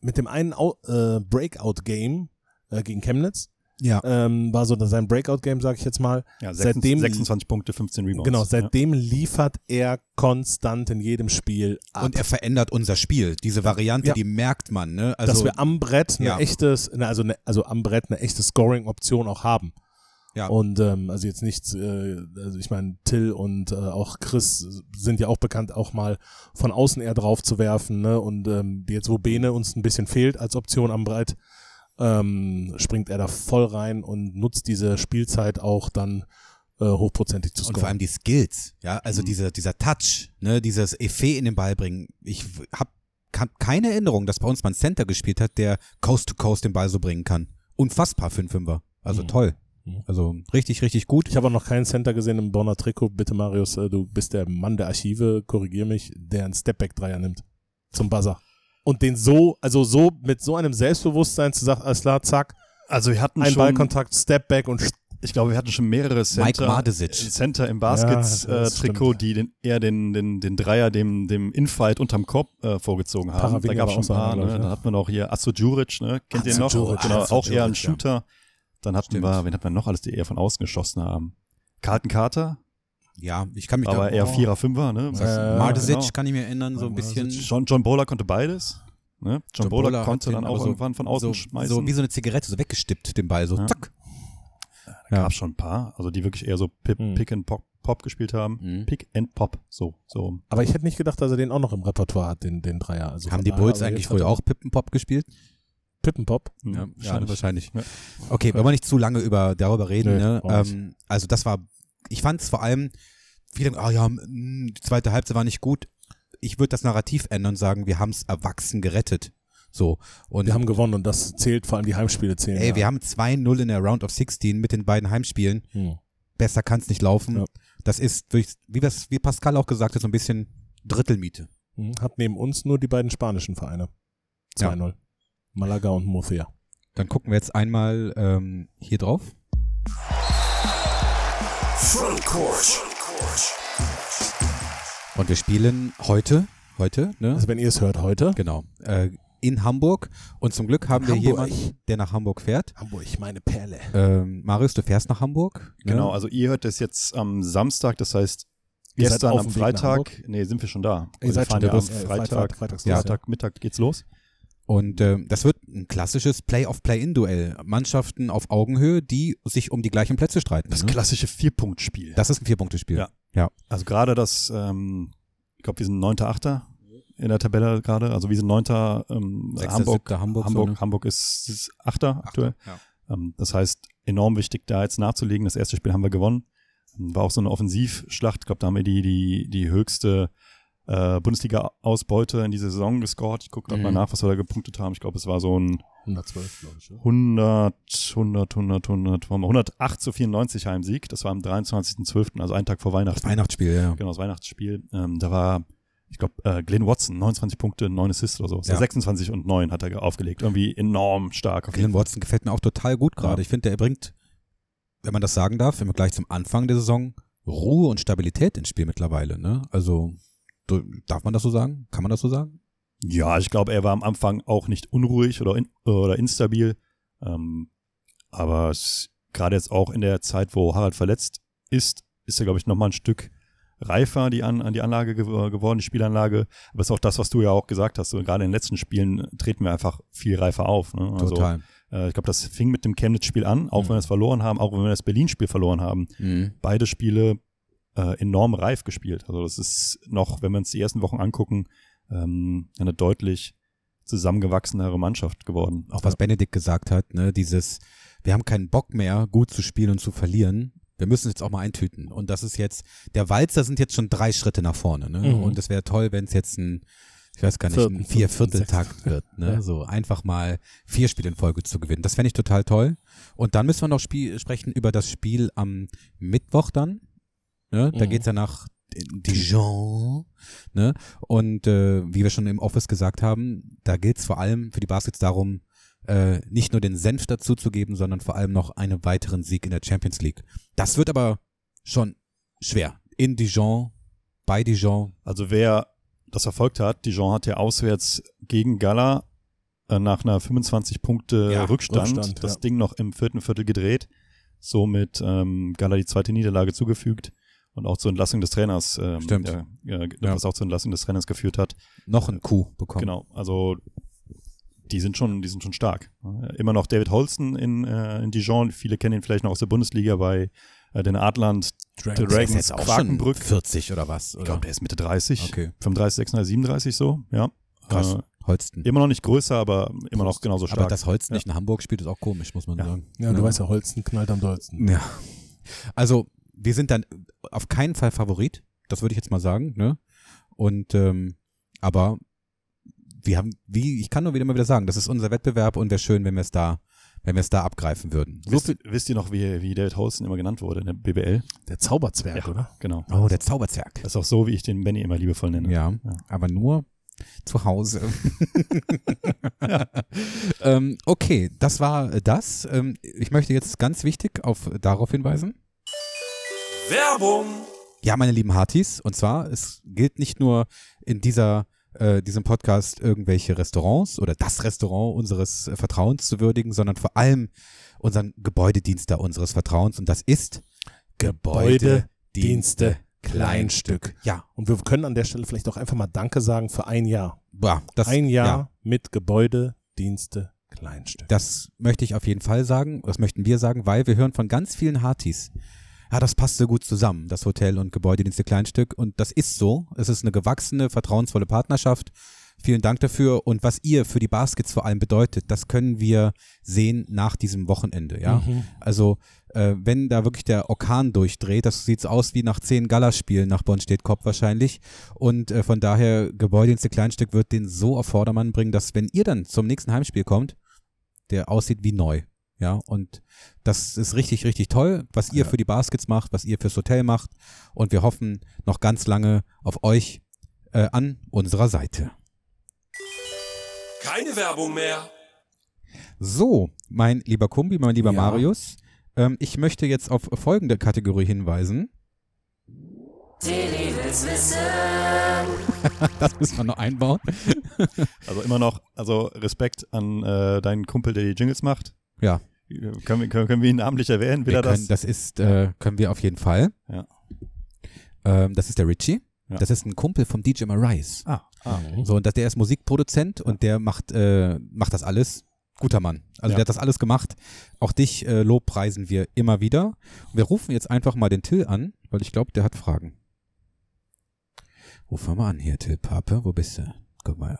mit dem einen äh, Breakout-Game äh, gegen Chemnitz Ja. ähm, war so sein Breakout-Game, sag ich jetzt mal. ja, seitdem- 26 Punkte, 15 Rebounds. Genau, ja. seitdem liefert er konstant in jedem Spiel ab. Und er verändert unser Spiel. Diese Variante, Ja. die merkt man, ne? Also, dass wir am Brett eine ja. echtes, ne, also, ne, also am Brett eine echte Scoring-Option auch haben. Ja. Und ähm, also jetzt nichts, äh, also ich meine, Till und äh, auch Chris sind ja auch bekannt, auch mal von außen eher drauf zu werfen, ne? Und ähm, jetzt, wo Bene uns ein bisschen fehlt als Option am Brett, ähm, springt er da voll rein und nutzt diese Spielzeit auch dann äh, hochprozentig zu und vor scoren. allem die Skills, ja, Mhm. also dieser, dieser Touch, ne, dieses Effet in den Ball bringen. Ich habe keine Erinnerung, dass bei uns mal ein Center gespielt hat, der Coast to Coast den Ball so bringen kann. Unfassbar für einen Fünfer. Also Mhm. toll. Also richtig, richtig gut. Ich habe auch noch keinen Center gesehen im Bonner Trikot. Bitte, Marius, äh, du bist der Mann der Archive, korrigier mich, der einen Stepback-Dreier nimmt. Zum Buzzer. Und den so, also so, mit so einem Selbstbewusstsein zu sagen, alles klar, zack, Also wir hatten ein schon, Ballkontakt, Stepback und ich glaube, wir hatten schon mehrere Center. Center im Ja, Baskets-Trikot, stimmt. die den, eher den, den, den Dreier dem, dem Infight unterm Korb äh, vorgezogen haben. Paravinga da gab es auch ein paar. Ne? ja. hat man auch hier Asso Djuric, ne? kennt ihr Asso noch? Djuric, genau, Asso auch eher ein Djuric, ja. Dann hatten Stimmt. wir, wen hat man noch alles, die eher von außen geschossen haben? Carlton Carter, Ja, ich kann mich aber da, eher oh, Vierer, Fünfer, ne? Äh, Mardesic genau. kann ich mir erinnern, so ein bisschen. John, John Bowler konnte beides. Ne? John, John Bowler, Bowler konnte dann auch aber so- irgendwann von außen so, schmeißen. so wie so eine Zigarette, so weggestippt, den Ball, so Ja. zack. Da gab schon ein paar, also die wirklich eher so Pip, Hm. Pick and Pop, Pop gespielt haben. Mhm. Pick and Pop, so, so. Aber ich hätte nicht gedacht, dass er den auch noch im Repertoire hat, den, den Dreier. Also Haben die Bulls aber eigentlich früher er- auch Pippenpop gespielt? Pippenpop? hm, Ja, wahrscheinlich. Ja. Okay, wollen wir nicht zu lange über darüber reden. Nee, ne? ähm, also das war, ich fand es vor allem, viele, ah ja, mh, die zweite Halbzeit war nicht gut. Ich würde das Narrativ ändern und sagen, wir haben es erwachsen gerettet. So. Und Wir haben gewonnen und das zählt, vor allem die Heimspiele zählen. ey, ja. wir haben 2-0 in der Round of 16 mit den beiden Heimspielen. Hm. Besser kann es nicht laufen. Ja. Das ist, wie, das, wie Pascal auch gesagt hat, so ein bisschen Drittelmiete. Hm. Hat neben uns nur die beiden spanischen Vereine. 2-0. Malaga und Murcia. Dann gucken wir jetzt einmal ähm, hier drauf. Und wir spielen heute, heute, ne? Also wenn ihr es hört heute, Genau. Äh, in Hamburg. Und zum Glück haben wir Hamburg. jemanden, der nach Hamburg fährt. Hamburg, meine Perle. Ähm, Marius, du fährst nach Hamburg. ne? Genau, also ihr hört das jetzt am Samstag, das heißt Ihr seid gestern auf am dem Weg nach Freitag, Hamburg? nee, sind wir schon da. Ihr Also seid wir fahren schon ja da, am äh, Freitag, Freitag- Freitags los, Freitag Mittag geht's los. Und ähm, das wird ein klassisches Play-off-Play-In-Duell. Mannschaften auf Augenhöhe, die sich um die gleichen Plätze streiten. Das ne? klassische Vierpunktspiel. das ist ein Vier-Punkte-Spiel. Ja. ja. Also gerade das, ähm, ich glaube, wir sind neunter, achter in der Tabelle gerade. Also wir sind neunter, ähm, Sechster, Hamburg, siebter Hamburg, Hamburg, so, ne? Hamburg ist, ist achter aktuell. Ja. Ähm, das heißt, enorm wichtig, da jetzt nachzulegen. Das erste Spiel haben wir gewonnen. War auch so eine Offensivschlacht. Ich glaube, da haben wir die, die, die höchste äh, Bundesliga-Ausbeute in dieser Saison gescored. Ich gucke gerade Mhm. mal nach, was wir da gepunktet haben. Ich glaube, es war so ein 112, glaube ich. Ja. 100, 100, 100, 100, waren wir 108 zu 94 Heimsieg. Das war am 23.12., also einen Tag vor Weihnachten. Weihnachtsspiel, ja. Genau, das Weihnachtsspiel. Ähm, da war, ich glaube, äh, Glenn Watson, 29 Punkte, 9 Assists oder so. Ja. 26 und 9 hat er aufgelegt. Irgendwie enorm stark. Glenn Watson gefällt mir auch total gut gerade. Ja. Ich finde, der bringt, wenn man das sagen darf, immer gleich zum Anfang der Saison Ruhe und Stabilität ins Spiel mittlerweile. Ne? Also darf man das so sagen? Kann man das so sagen? Ja, ich glaube, er war am Anfang auch nicht unruhig oder, in, oder instabil. Ähm, aber gerade jetzt auch in der Zeit, wo Harald verletzt ist, ist er, glaube ich, nochmal ein Stück reifer die an, an die Anlage gew geworden, die Spielanlage. Aber es ist auch das, was du ja auch gesagt hast. So, gerade in den letzten Spielen treten wir einfach viel reifer auf. Ne? Also, Total. Äh, ich glaube, das fing mit dem Chemnitz-Spiel an, auch Mhm. wenn wir es verloren haben, auch wenn wir das Berlin-Spiel verloren haben. Mhm. Beide Spiele äh, enorm reif gespielt. Also das ist noch, wenn wir uns die ersten Wochen angucken, ähm, eine deutlich zusammengewachsenere Mannschaft geworden. Auch was Benedikt gesagt hat, ne, dieses, wir haben keinen Bock mehr, gut zu spielen und zu verlieren. Wir müssen es jetzt auch mal eintüten. Und das ist jetzt, der Walzer sind jetzt schon drei Schritte nach vorne, ne? Mhm. Und es wäre toll, wenn es jetzt ein, ich weiß gar nicht, ein Vier-Viertel-Takt wird, ne? Ja. So einfach mal vier Spiele in Folge zu gewinnen. Das fände ich total toll. Und dann müssen wir noch Spiel, sprechen über das Spiel am Mittwoch dann. Ne? Da Mhm. geht's ja nach Dijon. Ne? Und äh, wie wir schon im Office gesagt haben, da geht's vor allem für die Baskets darum, äh, nicht nur den Senf dazuzugeben, sondern vor allem noch einen weiteren Sieg in der Champions League. Das wird aber schon schwer. In Dijon, bei Dijon. Also wer das verfolgt hat, Dijon hat ja auswärts gegen Gala äh, nach einer 25 Punkte Ja, Rückstand, Rückstand, das ja. Ding noch im vierten Viertel gedreht, somit ähm, Gala die zweite Niederlage zugefügt und auch zur Entlassung des Trainers, ähm, Stimmt. Ja, ja, Ja. was auch zur Entlassung des Trainers geführt hat. Noch ein Coup bekommen. Genau, also die sind schon, die sind schon stark. Immer noch David Holston in, äh, in Dijon. Viele kennen ihn vielleicht noch aus der Bundesliga bei äh, den Adland Dragons. Der ist Dragons jetzt auch schon Quakenbrück. 40 oder was? Ich Oder? glaube, der ist Mitte 30. Okay. 35, 36, 37 so, ja. Krass. Äh, Holsten. immer noch nicht größer, aber immer noch genauso stark. Aber dass Holsten Ja. nicht in Hamburg spielt, ist auch komisch, muss man Ja. sagen. Ja, du weißt ja, Holzen knallt am dollsten. Ja. Also, wir sind dann auf keinen Fall Favorit, das würde ich jetzt mal sagen, ne? Und ähm, aber wir haben, wie, ich kann nur wieder mal wieder sagen, das ist unser Wettbewerb und wäre schön, wenn wir es da wenn wir es da abgreifen würden. So Wisst, wisst ihr noch, wie, wie David Holston immer genannt wurde in der BBL? Der Zauberzwerg, oder? Genau. oh, der Zauberzwerg. Das ist auch so, wie ich den Benny immer liebevoll nenne. Ja, aber nur zu Hause. ähm, okay, das war das. Ähm, ich möchte jetzt ganz wichtig auf darauf hinweisen. Werbung. Ja, meine lieben Hartis, und zwar, es gilt nicht nur in dieser, äh, diesem Podcast irgendwelche Restaurants oder das Restaurant unseres äh, Vertrauens zu würdigen, sondern vor allem unseren Gebäudedienst da unseres Vertrauens und das ist Gebäudedienste Kleinstück. Ja, Und wir können an der Stelle vielleicht auch einfach mal Danke sagen für ein Jahr. boah, das, ein Jahr Ja, mit Gebäudedienste Kleinstück. das möchte ich auf jeden Fall sagen, das möchten wir sagen, weil wir hören von ganz vielen Hartis, ja, das passt so gut zusammen, das Hotel und Gebäudedienste Kleinstück. Und das ist so. Es ist eine gewachsene, vertrauensvolle Partnerschaft. Vielen Dank dafür. Und was ihr für die Baskets vor allem bedeutet, das können wir sehen nach diesem Wochenende, ja. Mhm. Also, äh, wenn da wirklich der Orkan durchdreht, das sieht aus wie nach zehn Gallaspielen nach Bonn steht Kopf wahrscheinlich. Und äh, von daher, Gebäudedienste Kleinstück wird den so auf Vordermann bringen, dass wenn ihr dann zum nächsten Heimspiel kommt, der aussieht wie neu. Ja, und das ist richtig, richtig toll, was ihr für die Baskets macht, was ihr fürs Hotel macht. Und wir hoffen noch ganz lange auf euch äh, an unserer Seite. Keine Werbung mehr. So, mein lieber Kumbi, mein lieber Ja. Marius, ähm, ich möchte jetzt auf folgende Kategorie hinweisen. Tilly will's wissen. Das müssen wir noch einbauen. Also immer noch, also Respekt an äh, deinen Kumpel, der die Jingles macht. Ja, Können wir, können, können wir ihn namentlich erwähnen? Wir er können, das? das ist, äh, können wir auf jeden Fall. Ja. Ähm, das ist der Richie. Ja. Das ist ein Kumpel vom DJ Marais. Ah, ah. So, und das, der ist Musikproduzent und der macht, äh, macht das alles. Guter Mann. Also Ja. der hat das alles gemacht. Auch dich äh, lobpreisen wir immer wieder. Und wir rufen jetzt einfach mal den Till an, weil ich glaube, der hat Fragen. Ruf mal an hier, Till Pape. Wo bist du? Guck mal.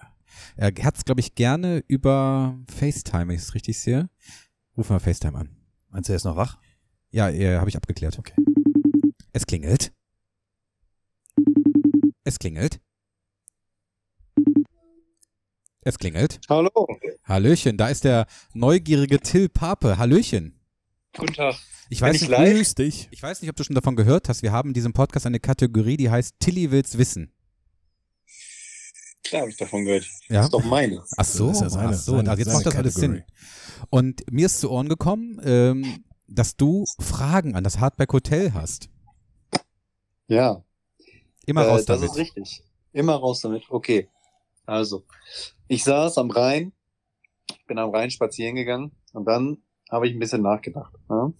Er hat es, glaube ich, gerne über FaceTime, wenn ich es richtig sehe. Ruf mal FaceTime an. Meinst du, er ist noch wach? Ja, äh, habe ich abgeklärt. Okay. Es klingelt. Es klingelt. Es klingelt. Hallo, Hallöchen, da ist der neugierige Till Pape. Hallöchen. guten Tag. Ich weiß, ich nicht, dich. ich weiß nicht, ob du schon davon gehört hast. Wir haben in diesem Podcast eine Kategorie, die heißt Tilly will's wissen. Klar habe ich davon gehört. Ja? Das ist doch meine. Ach so, Das ist ja seine- ach so. seine- also jetzt macht das alles Sinn. Und mir ist zu Ohren gekommen, ähm, dass du Fragen an das Hardback Hotel hast. Ja, Immer äh, raus das damit. ist richtig. Immer raus damit. Okay. Also, ich saß am Rhein, bin am Rhein spazieren gegangen und dann habe ich ein bisschen nachgedacht. Ja?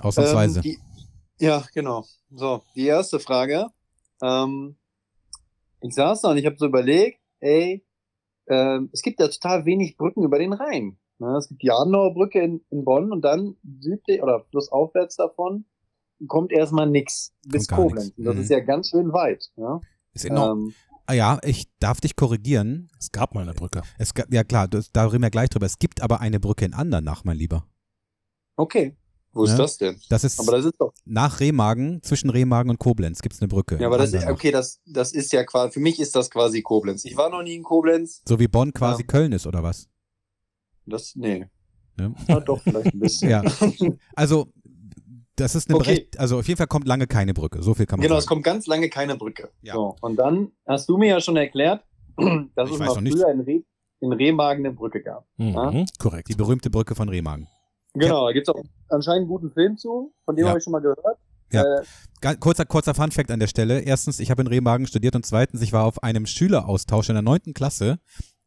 Ausnahmsweise. Ähm, die, ja, genau. So, die erste Frage. Ähm, ich saß da und ich habe so überlegt, ey, ähm, es gibt ja total wenig Brücken über den Rhein. Ne? Es gibt die Adenauer Brücke in, in Bonn und dann südlich oder flussaufwärts davon kommt erstmal nix bis Koblenz. Und das Mhm. ist ja ganz schön weit. Ja? ist enorm. Ähm, ah ja, ich darf dich korrigieren. Es gab mal eine Brücke. Es, ga- ja klar, das, da reden wir gleich drüber. Es gibt aber eine Brücke in Andernach, mein Lieber. okay. Wo Ja. ist das denn? Das ist Aber das ist doch. nach Remagen, zwischen Remagen und Koblenz gibt's eine Brücke. Ja, aber das ist, okay, das, das ist ja quasi, für mich ist das quasi Koblenz. Ich war noch nie in Koblenz. So wie Bonn quasi Ja. Köln ist, oder was? Das, nee. Ne? Ja, doch, vielleicht ein bisschen. Ja. Also, das ist eine Okay. Berecht, also auf jeden Fall kommt lange keine Brücke. So viel kann man Genau, es sagen. kommt ganz lange keine Brücke. Ja. So, und dann hast du mir ja schon erklärt, dass Ich es noch nicht. früher in, Re in Remagen eine Brücke gab. Mhm. Korrekt. Die berühmte Brücke von Remagen. Genau, da gibt's auch anscheinend einen guten Film zu, von dem Ja. habe ich schon mal gehört. Ja. Äh, Kurzer, kurzer Funfact an der Stelle. Erstens, ich habe in Remagen studiert und zweitens, ich war auf einem Schüleraustausch in der neunten Klasse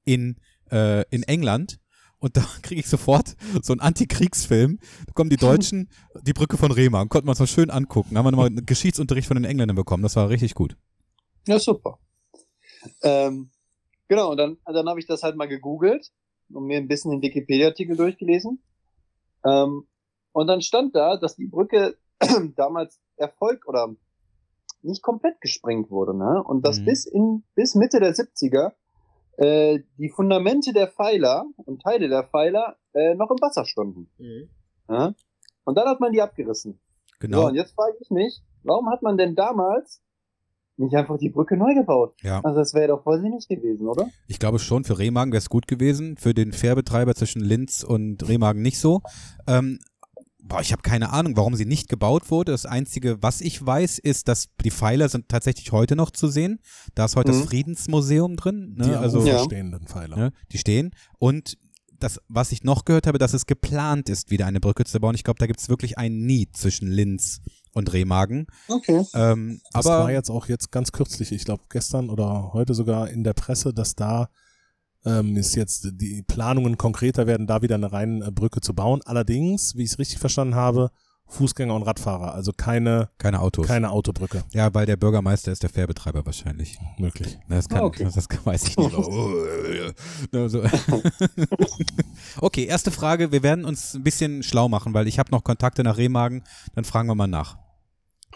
in, äh, in England und da kriege ich sofort so einen Antikriegsfilm. Da kommen die Deutschen, die Brücke von Remagen, konnten wir uns mal schön angucken. Da haben wir nochmal einen Geschichtsunterricht von den Engländern bekommen. Das war richtig gut. ja, super. Ähm, genau, und dann, dann habe ich das halt mal gegoogelt und mir ein bisschen den Wikipedia-Artikel durchgelesen. Ähm, und dann stand da, dass die Brücke damals Erfolg oder nicht komplett gesprengt wurde, ne? Und dass Mhm. bis in bis Mitte der 70er äh, die Fundamente der Pfeiler und Teile der Pfeiler äh, noch im Wasser standen. Ja? Und dann hat man die abgerissen. Genau. So, und jetzt frage ich mich, warum hat man denn damals nicht einfach die Brücke neu gebaut? Ja. Also das wäre doch voll sinnig gewesen, oder? Ich glaube schon, für Remagen wäre es gut gewesen, für den Fährbetreiber zwischen Linz und Remagen nicht so. Ähm, boah, ich habe keine Ahnung, warum sie nicht gebaut wurde. Das Einzige, was ich weiß, ist, dass die Pfeiler sind tatsächlich heute noch zu sehen. Da ist heute Mhm. das Friedensmuseum drin. Ne? Die also, also, Ja. stehenden Pfeiler. ne? Die stehen. Und das, was ich noch gehört habe, dass es geplant ist, wieder eine Brücke zu bauen. Ich glaube, da gibt es wirklich ein Need zwischen Linz und Remagen. Okay. Ähm, Das aber war jetzt auch jetzt ganz kürzlich, ich glaube gestern oder heute sogar in der Presse, dass da ähm, ist jetzt die Planungen konkreter werden, da wieder eine Rheinbrücke zu bauen. Allerdings, wie ich es richtig verstanden habe, Fußgänger und Radfahrer, also keine, keine Autos. keine Autobrücke ja, weil der Bürgermeister ist der Fährbetreiber wahrscheinlich. möglich. Das kann, Ah, okay. das, das weiß ich nicht. Okay, erste Frage. Wir werden uns ein bisschen schlau machen, weil ich habe noch Kontakte nach Remagen. Dann fragen wir mal nach.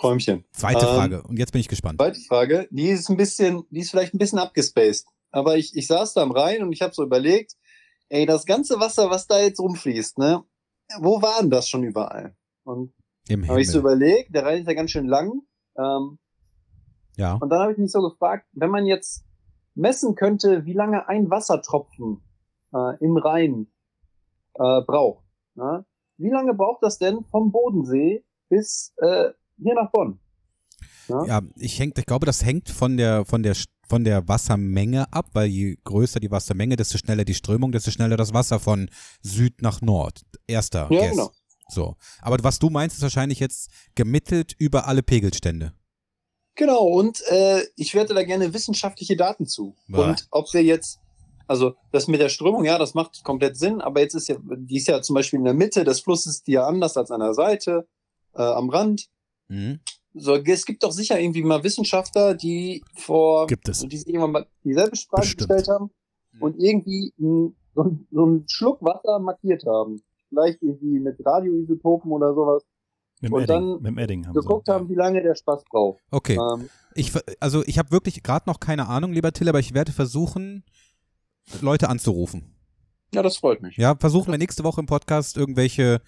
Träumchen. Zweite Ähm, Frage. Und jetzt bin ich gespannt. Zweite Frage, die ist ein bisschen, die ist vielleicht ein bisschen abgespaced. Aber ich, ich saß da am Rhein und ich habe so überlegt, ey, das ganze Wasser, was da jetzt rumfließt, ne, wo war denn das schon überall? Und habe ich so überlegt, der Rhein ist ja ganz schön lang. Ähm, Ja. und dann habe ich mich so gefragt, wenn man jetzt messen könnte, wie lange ein Wassertropfen äh, im Rhein äh, braucht, ne? wie lange braucht das denn vom Bodensee bis äh, hier nach Bonn? Ne? Ja, ich, häng, ich glaube, das hängt von der, von der, von der Wassermenge ab, weil je größer die Wassermenge, desto schneller die Strömung, desto schneller das Wasser von Süd nach Nord. Erster Ja, Guess. genau. So. Aber was du meinst, ist wahrscheinlich jetzt gemittelt über alle Pegelstände. Genau, und äh, ich werte da gerne wissenschaftliche Daten zu. Boah. Und ob wir jetzt, also das mit der Strömung, ja, das macht komplett Sinn, aber jetzt ist ja, die ist ja zum Beispiel in der Mitte des Flusses, die ja anders als an der Seite, äh, am Rand. Mhm. So, es gibt doch sicher irgendwie mal Wissenschaftler, die vor, Gibt es. die sich irgendwann mal dieselbe Frage Bestimmt. gestellt haben und irgendwie so, ein- so einen Schluck Wasser markiert haben. Vielleicht irgendwie mit Radioisotopen oder sowas. Mit dem Und Edding, dann mit dem Edding haben Geguckt sie. haben, wie lange der Spaß braucht. Okay. Ähm, Ich, also ich habe wirklich gerade noch keine Ahnung, lieber Till, aber ich werde versuchen, Leute anzurufen. ja, das freut mich. Ja, versuchen wir nächste Woche im Podcast irgendwelche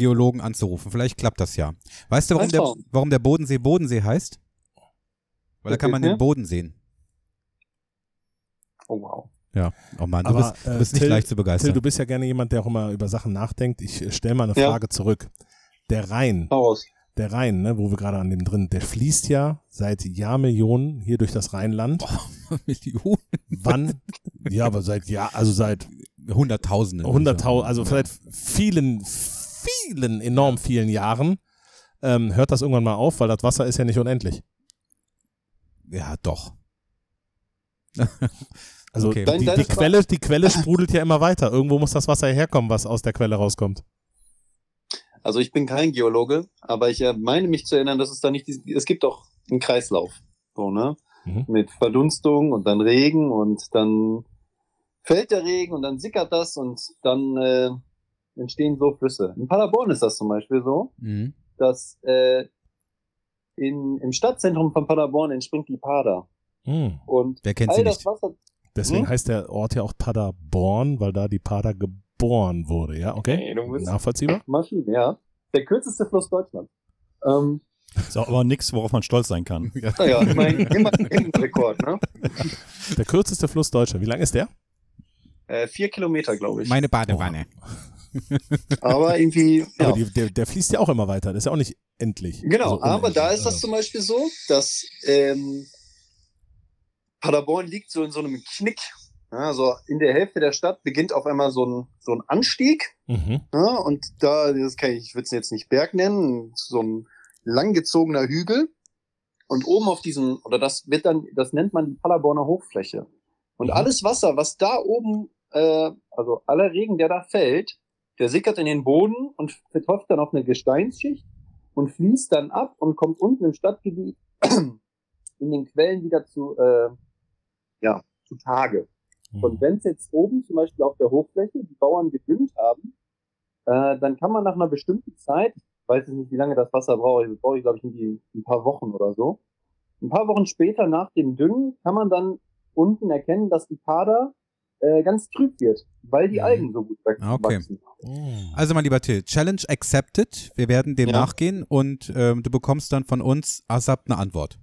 Geologen anzurufen. Vielleicht klappt das ja. Weißt du, warum, der, warum der Bodensee Bodensee heißt? Weil da kann man den Boden sehen. Oh wow. Ja. Oh Mann, du Aber, bist, äh, du bist nicht Till- leicht zu Till, begeistern. du bist ja gerne jemand, der auch immer über Sachen nachdenkt. Ich äh, stelle mal eine Ja. Frage zurück. Der Rhein, raus. der Rhein, ne, wo wir gerade an dem drin, der fließt ja seit Jahrmillionen hier durch das Rheinland. Millionen, Wann? ja, aber seit Jahr, also seit Hunderttausende. hunderttausend, also seit vielen, vielen, enorm vielen Jahren ähm, hört das irgendwann mal auf, weil das Wasser ist ja nicht unendlich. Ja, doch. Also Okay. Die, die, Quelle, die Quelle sprudelt ja immer weiter. Irgendwo muss das Wasser herkommen, was aus der Quelle rauskommt. Also ich bin kein Geologe, aber ich äh, meine mich zu erinnern, dass es da nicht, es gibt doch einen Kreislauf, so ne, Mhm. mit Verdunstung und dann Regen und dann fällt der Regen und dann sickert das und dann äh, entstehen so Flüsse. In Paderborn ist das zum Beispiel so, Mhm. dass äh, in, im Stadtzentrum von Paderborn entspringt die Pader Hm. und Wer kennt all sie das nicht? Wasser, Deswegen Hm? heißt der Ort ja auch Paderborn, weil da die Pader geboren wurde, ja? Okay? Hey, Nachvollziehbar? Maschine, ja, der kürzeste Fluss Deutschlands. Ähm, Ist auch aber nichts, worauf man stolz sein kann. naja, ich meine, immer ein Rekord, ne? Der kürzeste Fluss Deutschland. Wie lang ist der? Äh, vier Kilometer, glaube ich. Meine Badewanne. Aber irgendwie, ja. Aber die, der, der fließt ja auch immer weiter. Das ist ja auch nicht endlich. Genau, Also aber da ist das zum Beispiel so, dass ähm, Paderborn liegt so in so einem Knick. Ja, also in der Hälfte der Stadt beginnt auf einmal so ein, so ein Anstieg. Mhm. Ja, und da, das kann ich, ich würde es jetzt nicht Berg nennen, so ein langgezogener Hügel. Und oben auf diesem, oder das wird dann, das nennt man die Paderborner Hochfläche. Und Mhm. alles Wasser, was da oben, äh, also aller Regen, der da fällt, der sickert in den Boden und vertropft dann auf eine Gesteinsschicht und fließt dann ab und kommt unten im Stadtgebiet in den Quellen wieder zu, äh, ja, zu Tage. Mhm. Und wenn es jetzt oben zum Beispiel auf der Hochfläche die Bauern gedüngt haben, äh, dann kann man nach einer bestimmten Zeit, ich weiß jetzt nicht, wie lange das Wasser braucht, das brauche ich glaube ich irgendwie ein paar Wochen oder so, ein paar Wochen später nach dem Düngen kann man dann unten erkennen, dass die Pader äh, ganz trüb wird, weil die Mhm. Algen so gut wachsen. Okay. Mhm. Also mein lieber Till, Challenge accepted. Wir werden dem Ja. nachgehen und ähm, du bekommst dann von uns ASAP eine Antwort.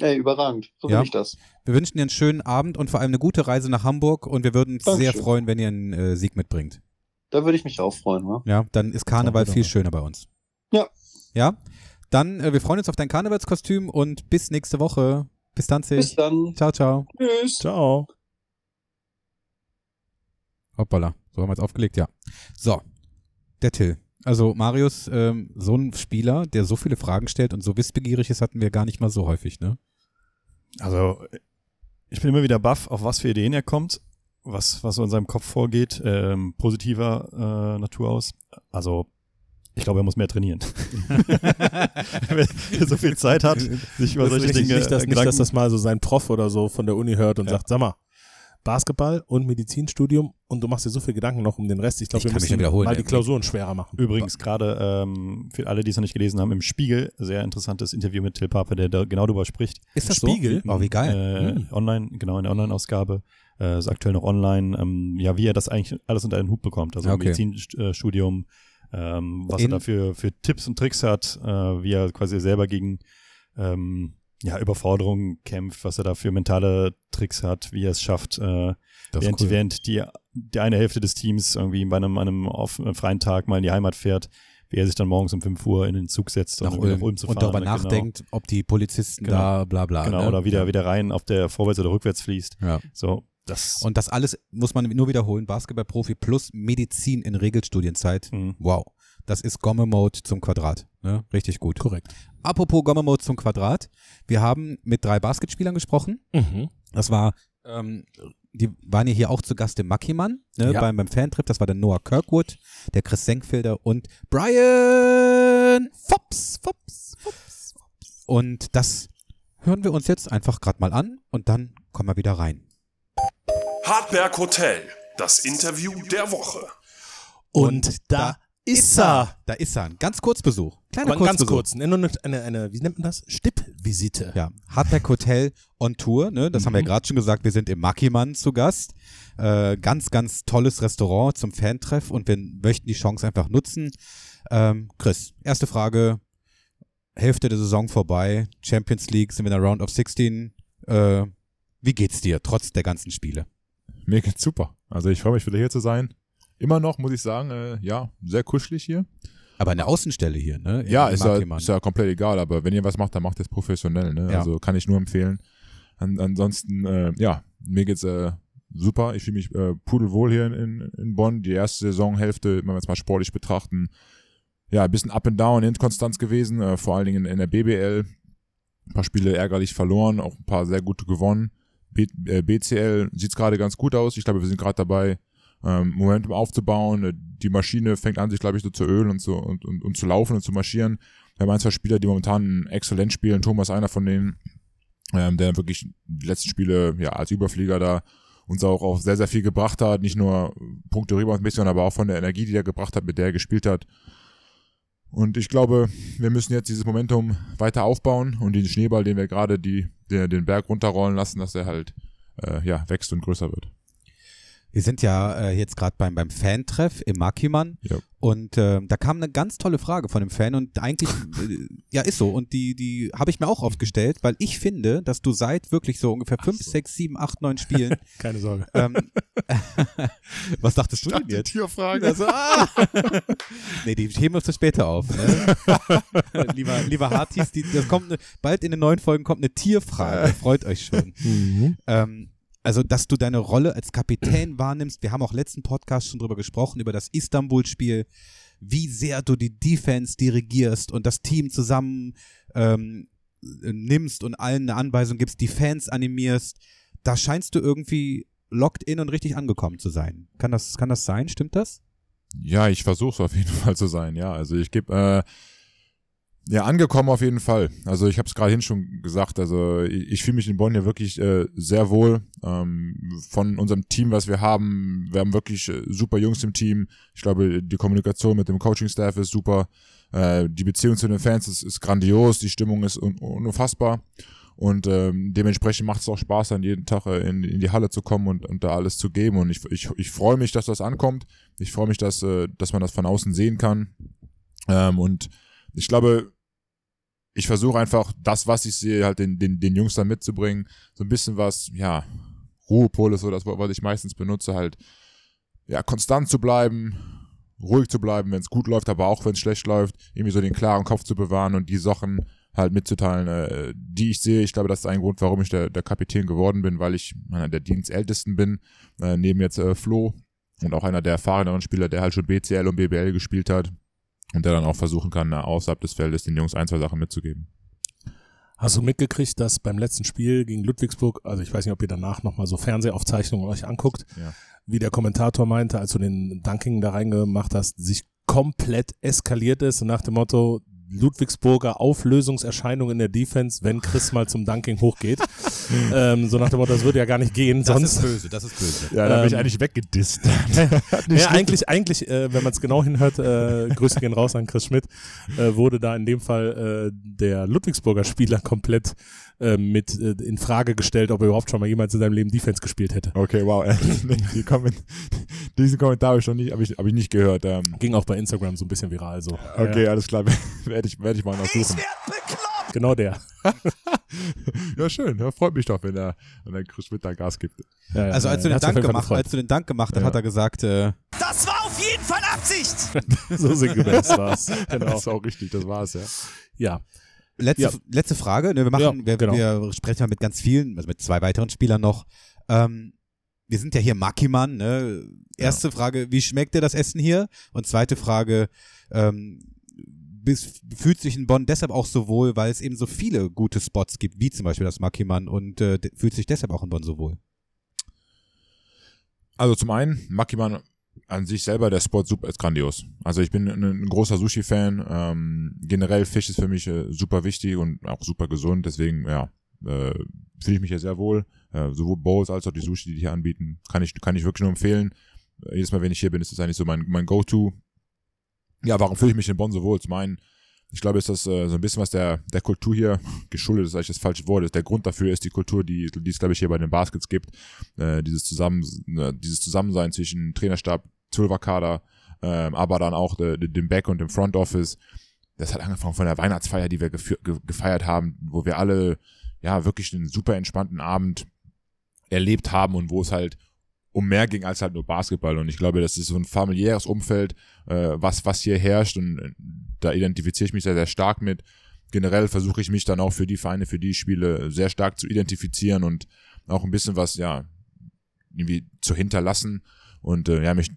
Ey, überragend. So Ja. will ich das. Wir wünschen dir einen schönen Abend und vor allem eine gute Reise nach Hamburg und wir würden uns sehr Dankeschön. freuen, wenn ihr einen äh, Sieg mitbringt. Da würde ich mich auch freuen, wa? Ja, dann ist Karneval viel schöner bei uns. Ja. Ja? Dann, äh, wir freuen uns auf dein Karnevalskostüm und bis nächste Woche. Bis dann, Bis Zig. dann. Ciao, ciao. Tschüss. Ciao. Hoppala. So haben wir jetzt aufgelegt, ja. So, der Till. Also Marius, ähm, so ein Spieler, der so viele Fragen stellt und so wissbegierig ist, hatten wir gar nicht mal so häufig, ne? Also, ich bin immer wieder baff, auf was für Ideen er kommt, was, was so in seinem Kopf vorgeht, ähm, positiver äh, Natur aus. Also, ich glaube, er muss mehr trainieren. Wenn er so viel Zeit hat, sich über solche richtig, Dinge nicht, dass, äh, nicht, dass Gedanken das mal so sein Prof oder so von der Uni hört und Ja. sagt, sag mal, Basketball und Medizinstudium und du machst dir so viel Gedanken noch um den Rest. Ich glaube, Ich wir kann mich müssen wiederholen, mal die Klausuren schwerer machen. Übrigens gerade ähm, für alle, die es noch nicht gelesen haben, im Spiegel sehr interessantes Interview mit Till Pape, der da genau darüber spricht. Ist das Spiegel? so? Oh, wie geil. Äh, Hm. Online, genau in der Online-Ausgabe. Äh, ist aktuell noch online. Ähm, ja, wie er das eigentlich alles unter einen Hut bekommt. Also Okay. Medizinstudium, ähm, was In- er dafür für Tipps und Tricks hat, äh, wie er quasi selber gegen ähm, ja, Überforderungen kämpft, was er da für mentale Tricks hat, wie er es schafft, äh, während, cool. die, während die, die eine Hälfte des Teams irgendwie bei einem, einem auf, einem freien Tag mal in die Heimat fährt, wie er sich dann morgens um 5 Uhr in den Zug setzt nach irgendwie Ulm, zu und fahren. darüber Genau. nachdenkt, ob die Polizisten Genau. da bla bla. Genau, ne? oder wieder, wieder rein auf der vorwärts oder rückwärts fließt. Ja. So, das Und das alles muss man nur wiederholen. Basketballprofi plus Medizin in Regelstudienzeit. Mhm. Wow. Das ist Gomme-Mode zum Quadrat. Ne? Richtig gut. Korrekt. Apropos Gomme-Mode zum Quadrat. Wir haben mit drei Basketspielern gesprochen. Mhm. Das war, ähm, die waren ja hier auch zu Gast im Mackimann, ne, Ja. beim, beim Fantrip. Das war der Noah Kirkwood, der Chris Senkfelder und Brian Fops, Fops, Fops. Und das hören wir uns jetzt einfach gerade mal an und dann kommen wir wieder rein. Hartberg Hotel, das Interview der Woche. Und, da, ist er. Da ist er. Ein ganz Kurzbesuch. Kleiner Aber ganz Kurzbesuch. kurz, eine, eine, eine, wie nennt man das? Stippvisite. Ja, Hardback Hotel on Tour, ne? Das haben wir ja Mhm. gerade schon gesagt, wir sind im Mackimann zu Gast. Äh, ganz, ganz tolles Restaurant zum Fantreff und wir möchten die Chance einfach nutzen. Ähm, Chris, erste Frage. Hälfte der Saison vorbei, Champions League, sind wir in der Round of 16. Äh, wie geht's dir, trotz der ganzen Spiele? Mir geht's super. Also ich freue mich wieder hier zu sein. Immer noch, muss ich sagen, äh, ja, sehr kuschelig hier. Aber eine Außenstelle hier, ne? Ja, ist ja, ist ja komplett egal, aber wenn ihr was macht, dann macht es professionell. Ne? Ja. Also kann ich nur empfehlen. An, ansonsten, äh, ja, mir geht's äh, super. Ich fühle mich äh, pudelwohl hier in, in, in Bonn. Die erste Saisonhälfte, wenn wir es mal sportlich betrachten, ja, ein bisschen up and down, Inkonstanz gewesen, äh, vor allen Dingen in, in der BBL. Ein paar Spiele ärgerlich verloren, auch ein paar sehr gute gewonnen. B, äh, BCL sieht's gerade ganz gut aus. Ich glaube, wir sind gerade dabei, ähm, Momentum aufzubauen. Äh, Die Maschine fängt an, sich, glaube ich, so zu ölen und, zu, und, und, und zu laufen und zu marschieren. Wir haben ein, zwei Spieler, die momentan exzellent spielen. Thomas einer von denen, ähm, der wirklich die letzten Spiele ja als Überflieger da uns auch, auch sehr, sehr viel gebracht hat. Nicht nur Punkte rüber bisschen, aber auch von der Energie, die er gebracht hat, mit der er gespielt hat. Und ich glaube, wir müssen jetzt dieses Momentum weiter aufbauen und den Schneeball, den wir gerade die, der, den Berg runterrollen lassen, dass er halt äh, ja, wächst und größer wird. Wir sind ja äh, jetzt gerade beim, beim Fan-Treff im Makiman Ja. und äh, da kam eine ganz tolle Frage von einem Fan und eigentlich, äh, ja ist so und die, die habe ich mir auch oft gestellt, weil ich finde, dass du seit wirklich so ungefähr fünf, sechs, sieben, acht, neun Spielen, Keine Sorge. ähm, was dachtest du denn jetzt? Tierfrage. Also, ah! nee, die heben wir uns später auf. Ne? lieber, lieber Hartis, die, das kommt ne, bald in den neuen Folgen kommt eine Tierfrage. Freut euch schon. Mhm. Ähm, also, dass du deine Rolle als Kapitän wahrnimmst. Wir haben auch letzten Podcast schon drüber gesprochen, über das Istanbul-Spiel, wie sehr du die Defense dirigierst und das Team zusammen ähm, nimmst und allen eine Anweisung gibst, die Fans animierst. Da scheinst du irgendwie locked in und richtig angekommen zu sein. Kann das, kann das sein? Stimmt das? Ja, ich versuche es auf jeden Fall zu sein, ja. Also ich gebe äh, ja angekommen auf jeden Fall. Also ich habe es gerade schon gesagt. Also ich, ich fühle mich in Bonn hier wirklich äh, sehr wohl. Ähm, von unserem Team, was wir haben, wir haben wirklich äh, super Jungs im Team. Ich glaube, die Kommunikation mit dem Coaching-Staff ist super. Äh, die Beziehung zu den Fans ist, ist grandios. Die Stimmung ist un unfassbar. Und ähm, dementsprechend macht es auch Spaß, dann jeden Tag äh, in, in die Halle zu kommen und, und da alles zu geben. Und ich, ich, ich freue mich, dass das ankommt. Ich freue mich, dass, äh, dass man das von außen sehen kann. Ähm, und ich glaube, ich versuche einfach das, was ich sehe, halt den, den, den Jungs da mitzubringen. So ein bisschen was, ja, Ruhepol ist so das was ich meistens benutze, halt, ja, konstant zu bleiben, ruhig zu bleiben, wenn es gut läuft, aber auch wenn es schlecht läuft, irgendwie so den klaren Kopf zu bewahren und die Sachen halt mitzuteilen, äh, die ich sehe. Ich glaube, das ist ein Grund, warum ich der, der Kapitän geworden bin, weil ich einer der Dienstältesten bin, äh, neben jetzt äh, Flo und auch einer der erfahreneren Spieler, der halt schon BCL und BBL gespielt hat und der dann auch versuchen kann, außerhalb des Feldes den Jungs ein, zwei Sachen mitzugeben. Hast du mitgekriegt, dass beim letzten Spiel gegen Ludwigsburg, also ich weiß nicht, ob ihr danach nochmal so Fernsehaufzeichnungen euch anguckt, Ja. wie der Kommentator meinte, als du den Dunking da reingemacht hast, sich komplett eskaliert ist und nach dem Motto, Ludwigsburger Auflösungserscheinung in der Defense, wenn Chris mal zum Dunking hochgeht. ähm, so nach dem Motto, das würde ja gar nicht gehen, Das sonst. ist böse, das ist böse. Ja, da bin ich Ähm, eigentlich weggedisst. Ja, eigentlich, eigentlich, äh, wenn man es genau hinhört, äh, Grüße gehen raus an Chris Schmidt, äh, wurde da in dem Fall äh, der Ludwigsburger Spieler komplett äh, mit äh, in Frage gestellt, ob er überhaupt schon mal jemals in seinem Leben Defense gespielt hätte. Okay, wow. Die Komment diesen Kommentar habe ich noch nicht, habe ich, hab ich nicht gehört. Ähm, Ging auch bei Instagram so ein bisschen viral so. okay, Ja, alles klar. werde ich, werde ich mal noch suchen. genau der. Ja, schön. Ja, freut mich doch, wenn der, wenn der Chris da Gas gibt. Ja, ja, Also als du den Dank gemacht, als du den Dank gemacht hast, Ja. hat er gesagt, äh, Das war auf jeden Fall Absicht! so sinngemäß war's. Genau. Das ist auch richtig, das war's, ja. Ja. Letzte, Ja. letzte Frage, ne, wir machen, Ja, wir, genau. wir sprechen ja mit ganz vielen, also mit zwei weiteren Spielern noch. Ähm, wir sind ja hier Makiman, ne? Erste Frage, wie schmeckt dir das Essen hier? Und zweite Frage, ähm, bis, fühlt sich in Bonn deshalb auch so wohl, weil es eben so viele gute Spots gibt, wie zum Beispiel das Makiman und äh, fühlt sich deshalb auch in Bonn so wohl? Also zum einen, Makiman an sich selber, der Spot super ist grandios. Also ich bin ein, großer Sushi-Fan. Ähm, generell Fisch ist für mich äh, super wichtig und auch super gesund. Deswegen, ja, äh, fühle ich mich ja sehr wohl. Äh, sowohl Bowls als auch die Sushi, die die hier anbieten, kann ich, kann ich wirklich nur empfehlen. Jedes Mal, wenn ich hier bin, ist das eigentlich so mein, mein Go-To. Ja, warum fühle ich mich in Bonn so wohl? Zum einen, ich glaube, ist das äh, so ein bisschen was der, der Kultur hier geschuldet ist, eigentlich das falsche Wort ist. Der Grund dafür ist die Kultur, die, die es, glaube ich, hier bei den Baskets gibt. Äh, dieses, Zusammen, äh, dieses Zusammensein zwischen Trainerstab, Zwölferkader, ähm, aber dann auch de, de, dem Back- und dem Front Office. Das hat angefangen von der Weihnachtsfeier, die wir ge gefeiert haben, wo wir alle ja wirklich einen super entspannten Abend erlebt haben und wo es halt um mehr ging als halt nur Basketball. Und ich glaube, das ist so ein familiäres Umfeld, äh, was, was hier herrscht. Und äh, da identifiziere ich mich sehr, sehr stark mit. Generell versuche ich mich dann auch für die Vereine, für die ich spiele, sehr stark zu identifizieren und auch ein bisschen was, ja, irgendwie zu hinterlassen. Und äh, ja, mich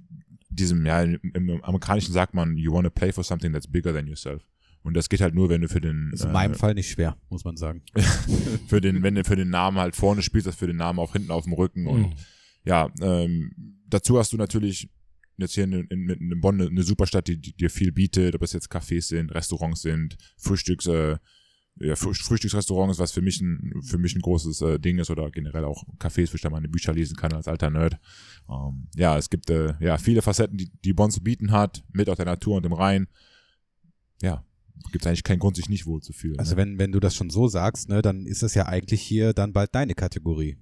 diesem, ja, im, Amerikanischen sagt man, you want to play for something that's bigger than yourself. Und das geht halt nur, wenn du für den, Ist in äh, meinem Fall nicht schwer, muss man sagen. für den, wenn du für den Namen halt vorne spielst, das für den Namen auch hinten auf dem Rücken. Und Mhm. Ja, ähm, dazu hast du natürlich jetzt hier in, in, in Bonn eine, eine Superstadt, die, die dir viel bietet, ob es jetzt Cafés sind, Restaurants sind, Frühstücks, äh, ja, Früh- Frühstücksrestaurants, was für mich ein, für mich ein großes äh, Ding ist oder generell auch Cafés, wo ich da meine Bücher lesen kann als alter Nerd. Ähm, ja, es gibt äh, ja viele Facetten, die, die Bonn zu bieten hat, mit auch der Natur und dem Rhein. Ja, gibt es eigentlich keinen Grund, sich nicht wohl zu fühlen. Also ne? wenn, wenn du das schon so sagst, ne, dann ist das ja eigentlich hier dann bald deine Kategorie.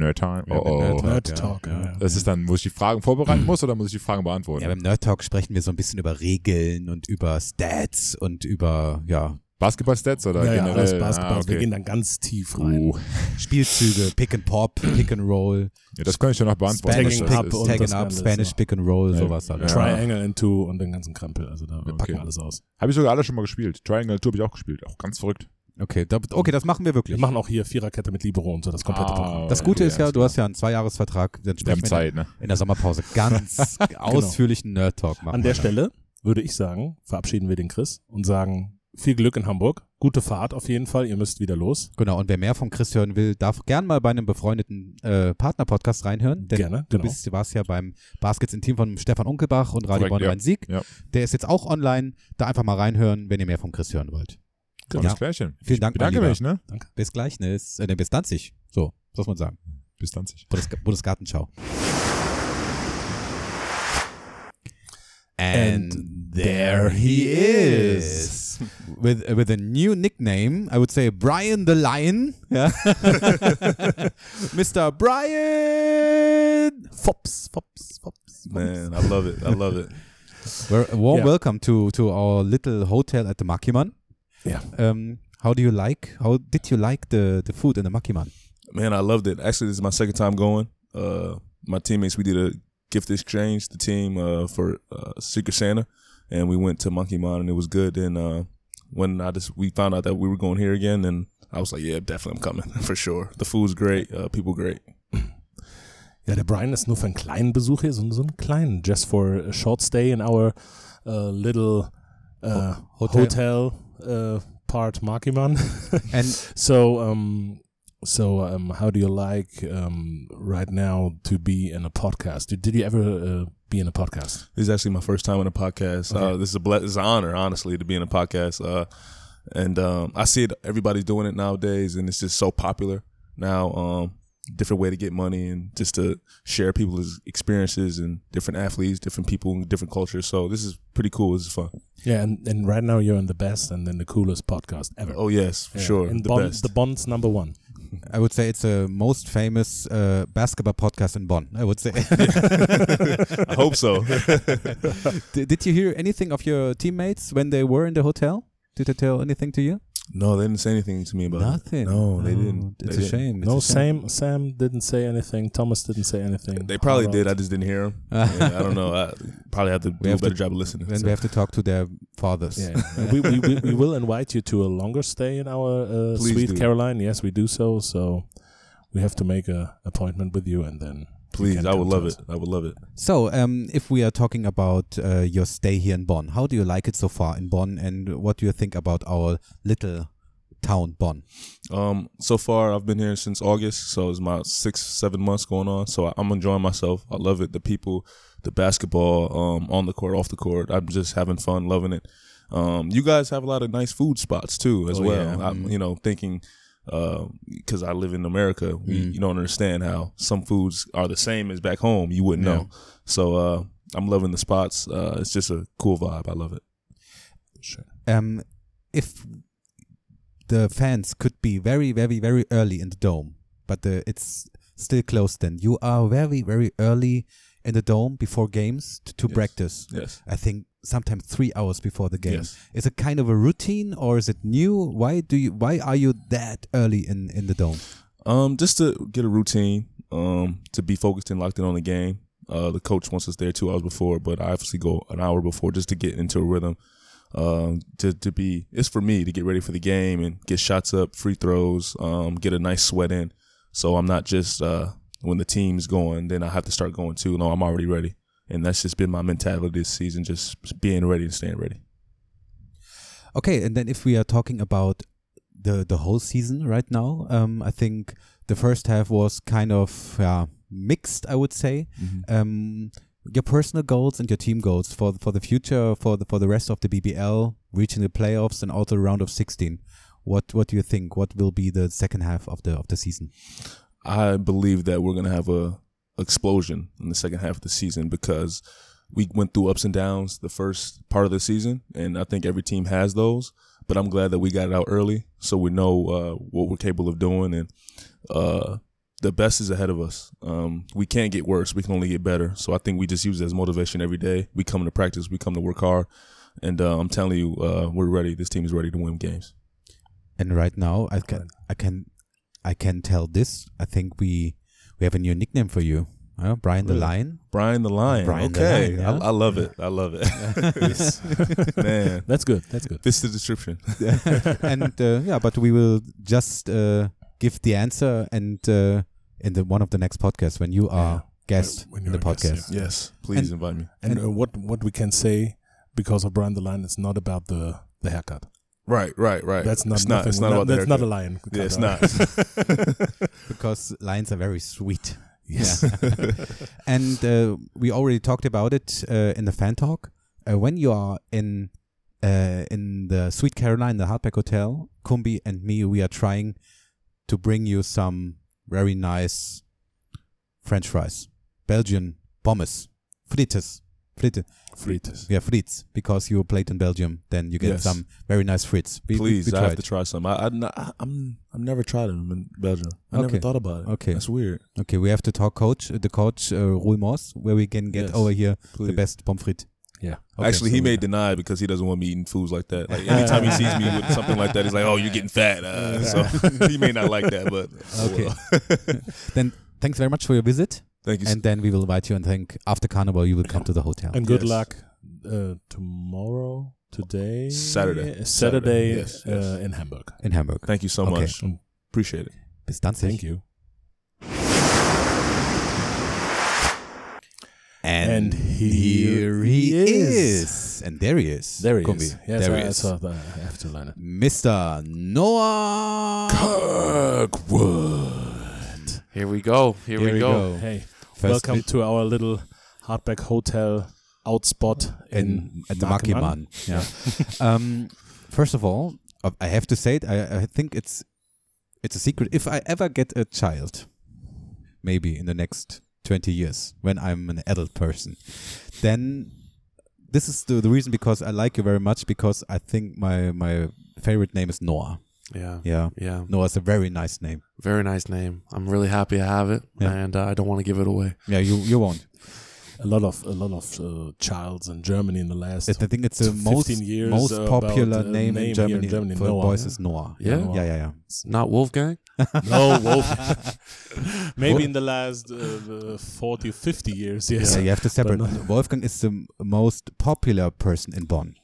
Nerd Time. Ja, Oh, oh. Nerd Talk, Nerd ja. Talk, ja, ja. Das ist dann, muss ich die Fragen vorbereiten muss oder muss ich die Fragen beantworten? Ja, beim Nerd Talk sprechen wir so ein bisschen über Regeln und über Stats und über ja, Basketball-Stats oder Ja, ja, generell? alles Basketball. Ah, Also Wir okay. gehen dann ganz tief rein. uh, Spielzüge, Pick and Pop, Pick and Roll, ja, das kann ich ja noch beantworten. Spanish das up Tagging das Up, Spanish ja. Pick and Roll, Ja. sowas. Ja. Triangle in Two und den ganzen Krempel. Also da wir packen Okay. alles aus. Habe ich sogar alle schon mal gespielt. Triangle Tour habe ich auch gespielt. Auch ganz verrückt. Okay, da, okay, das machen wir wirklich. Wir machen auch hier Viererkette mit Libero und so das komplette Ah, Programm. das Gute ist ja, du hast ja einen Zweijahresvertrag, dann Wir haben sprechen wir Zeit, ne? in der Sommerpause ganz ausführlichen Nerd Talk machen. An der dann. Stelle würde ich sagen, verabschieden wir den Chris und sagen viel Glück in Hamburg. Gute Fahrt auf jeden Fall. Ihr müsst wieder los. Genau, und wer mehr von Chris hören will, darf gern mal bei einem befreundeten äh, Partner-Podcast reinhören. Denn Gerne, du genau. bist, du warst ja beim Baskets in Team von Stefan Unkelbach und Radio Bonn ja. Rhein-Sieg. Ja. Der ist jetzt auch online. Da einfach mal reinhören, wenn ihr mehr von Chris hören wollt. Tolles Ja. Klärchen. Vielen Dank, mein Bedanke Lieber. mich, ne? Bis gleich, ne? Äh, ne, bis Danzig. So, muss man sagen. Bis dann. Bundes Bundesgartenschau. And there he is. With, with a new nickname, I would say Brian the Lion. Ja. Mr. Brian! Fops, Fops, Fops. Man, I love it. I love it. A warm Yeah. welcome to to our little hotel at the Makiman. Yeah. Um, how do you like? How did you like the the food in the Makiman? Man, I loved it. Actually, this is my second time going. Uh, my teammates, we did a gift exchange, the team, uh, for uh, Secret Santa, and we went to Monkey Mon, and it was good. And uh, when I just we found out that we were going here again, and I was like, yeah, definitely, I'm coming for sure. The food's great, uh, people great. Ja, der Brian ist nur für einen kleinen Besuch hier, so, so einen kleinen, just for a short stay in our uh, little uh, Hotel. hotel, uh, part Markiman. And so, um, so um, how do you like um, right now to be in a podcast? Did, did you ever uh, be in a podcast? This is actually my first time on a podcast. Uh, this is a ble- this is an honor, honestly, to be in a podcast. Uh, and um, I see it. Everybody's doing it nowadays, and it's just so popular now. Um, different way to get money and just to share people's experiences and different athletes, different people, and different cultures. So this is pretty cool. This is fun. Yeah, and, and right now you're in the best and in the coolest podcast ever. Oh yes, for Yeah, sure, In the Bonn, best. the Bond's number one. I would say it's the most famous uh, basketball podcast in Bonn. I would say. I hope so. D- did you hear anything of your teammates when they were in the hotel? Did they tell anything to you? No, they didn't say anything to me about Nothing. it. No, they Oh, didn't. It's They a didn't. shame. It's no, a shame. Sam Sam didn't say anything. Thomas didn't say anything. They probably did. I just didn't hear them. I don't know. I probably have to we do a have better to- job of listening. Then so. we have to talk to their fathers. Yeah, we, we, we, we will invite you to a longer stay in our uh, sweet do. Caroline. Yes, we do so. So we have to make a appointment with you, and then you Please, I would love it. I would love it. So, um, if we are talking about uh, your stay here in Bonn, how do you like it so far in Bonn, and what do you think about our little town, Bonn? Um, so far I've been here since August, so it's my six, seven months going on. So I'm enjoying myself. I love it. The people, the basketball, um, on the court, off the court. I'm just having fun, loving it. Um, you guys have a lot of nice food spots too, as Oh, well. yeah. I'm, you know, thinking, because I live in America, we, Mm. you don't understand how some foods are the same as back home. You wouldn't Yeah. know. So uh, I'm loving the spots. Uh, it's just a cool vibe. I love it. Sure. Um, if the fans could be very, very, very early in the dome, but uh, it's still closed, then you are very, very early in the dome before games to, to Yes. practice. Yes. I think sometimes three hours before the game. Yes. Is it kind of a routine or is it new? Why do you? Why are you that early in in the dome? Um, just to get a routine, um, to be focused and locked in on the game. Uh, the coach wants us there two hours before, but I obviously go an hour before just to get into a rhythm. Um, to to be it's for me to get ready for the game and get shots up, free throws, um, get a nice sweat in. So I'm not just uh when the team's going, then I have to start going too. No, I'm already ready, and that's just been my mentality this season, just being ready and staying ready. Okay, and then if we are talking about the the whole season right now, um, I think the first half was kind of yeah, mixed. I would say. Um, your personal goals and your team goals for for the future, for the for the rest of the BBL, reaching the playoffs and also the round of sixteen. What what do you think? What will be the second half of the of the season? I believe that we're gonna have a explosion in the second half of the season because we went through ups and downs the first part of the season, and I think every team has those. But I'm glad that we got it out early, so we know uh, what we're capable of doing, and uh, the best is ahead of us. Um, we can't get worse; we can only get better. So I think we just use it as motivation every day. We come to practice, we come to work hard, and uh, I'm telling you, uh, we're ready. This team is ready to win games. And right now, I can I can I can tell this. I think we we have a new nickname for you, uh, Brian the Lion. Brian the Lion. Brian the okay, Lion, yeah. I, I love it. I love it. Man, That's good. That's good. fits the description. and uh, yeah, but we will just uh, give the answer and uh, in the one of the next podcasts when you are guest When in the a guest, podcast. Yes, please And- invite me. And, And- uh, what what we can say because of Brian the Lion, it's not about the the haircut. Right, right, right. That's not It's not. nothing- It's not about the That's not a haircut. lion. Yeah, it's not. because lions are very sweet. Yes. and uh, we already talked about it uh, in the fan talk. Uh, when you are in uh, in the Sweet Caroline, the Hardback Hotel, Kumbi and me, we are trying to bring you some very nice French fries, Belgian pommes, frites, Fritte. Frites. Yeah, frites. Because you played in Belgium, then you get Yes. some very nice frites. We, Please, we I have to try some. I, I, I I'm I've never tried them in Belgium. I Okay. never thought about it. Okay. that's weird. Okay, we have to talk coach, uh, the coach, uh, Roy Moss, where we can get Yes, over here the best pommes frites. Yeah. Okay, Actually, so he may deny it because he doesn't want me eating foods like that. Like anytime he sees me with something like that, he's like, "Oh, you're getting fat." Uh, so he may not like that, but oh Okay. well. Then thanks very much for your visit. Thank you. And then we will invite you and think after Carnival you will come to the hotel. And good Yes. luck uh, tomorrow, today, Saturday. Saturday, Saturday, yes, yes. Uh, in Hamburg. in Hamburg. Thank you so Okay. much. Appreciate it. Bis dann. Thank you. And, And here he he is. is. And there he is. There he Kombi. is. Yes, there I, he I is. saw that. I have to learn it. Mr. Noah Kirkwood. Here we go. Here, Here we, we go. go. Hey, First welcome to our little hardback hotel outspot in, in at the Makiman. Makiman. Yeah. um, first of all, uh, I have to say it. I, I think it's it's a secret. If I ever get a child, maybe in the next twenty years, when I'm an adult person, then this is the, the reason because I like you very much because I think my my favorite name is Noah. Yeah. Yeah, Yeah. No, it's a very nice name. Very nice name. I'm really happy I have it, Yeah. and uh, I don't want to give it away. Yeah, you you won't. A lot of a lot of uh, childs in Germany in the last. I think it's the 15 most years most about, popular uh, name, name in Germany, in Germany, for Noah, boys yeah? is Noah. Yeah? Noah. yeah, yeah, yeah. It's not Wolfgang. no, Wolf. Maybe in the last uh, 40, 50 years, yes. Yeah, you have to separate. not- Wolfgang is the most popular person in Bonn,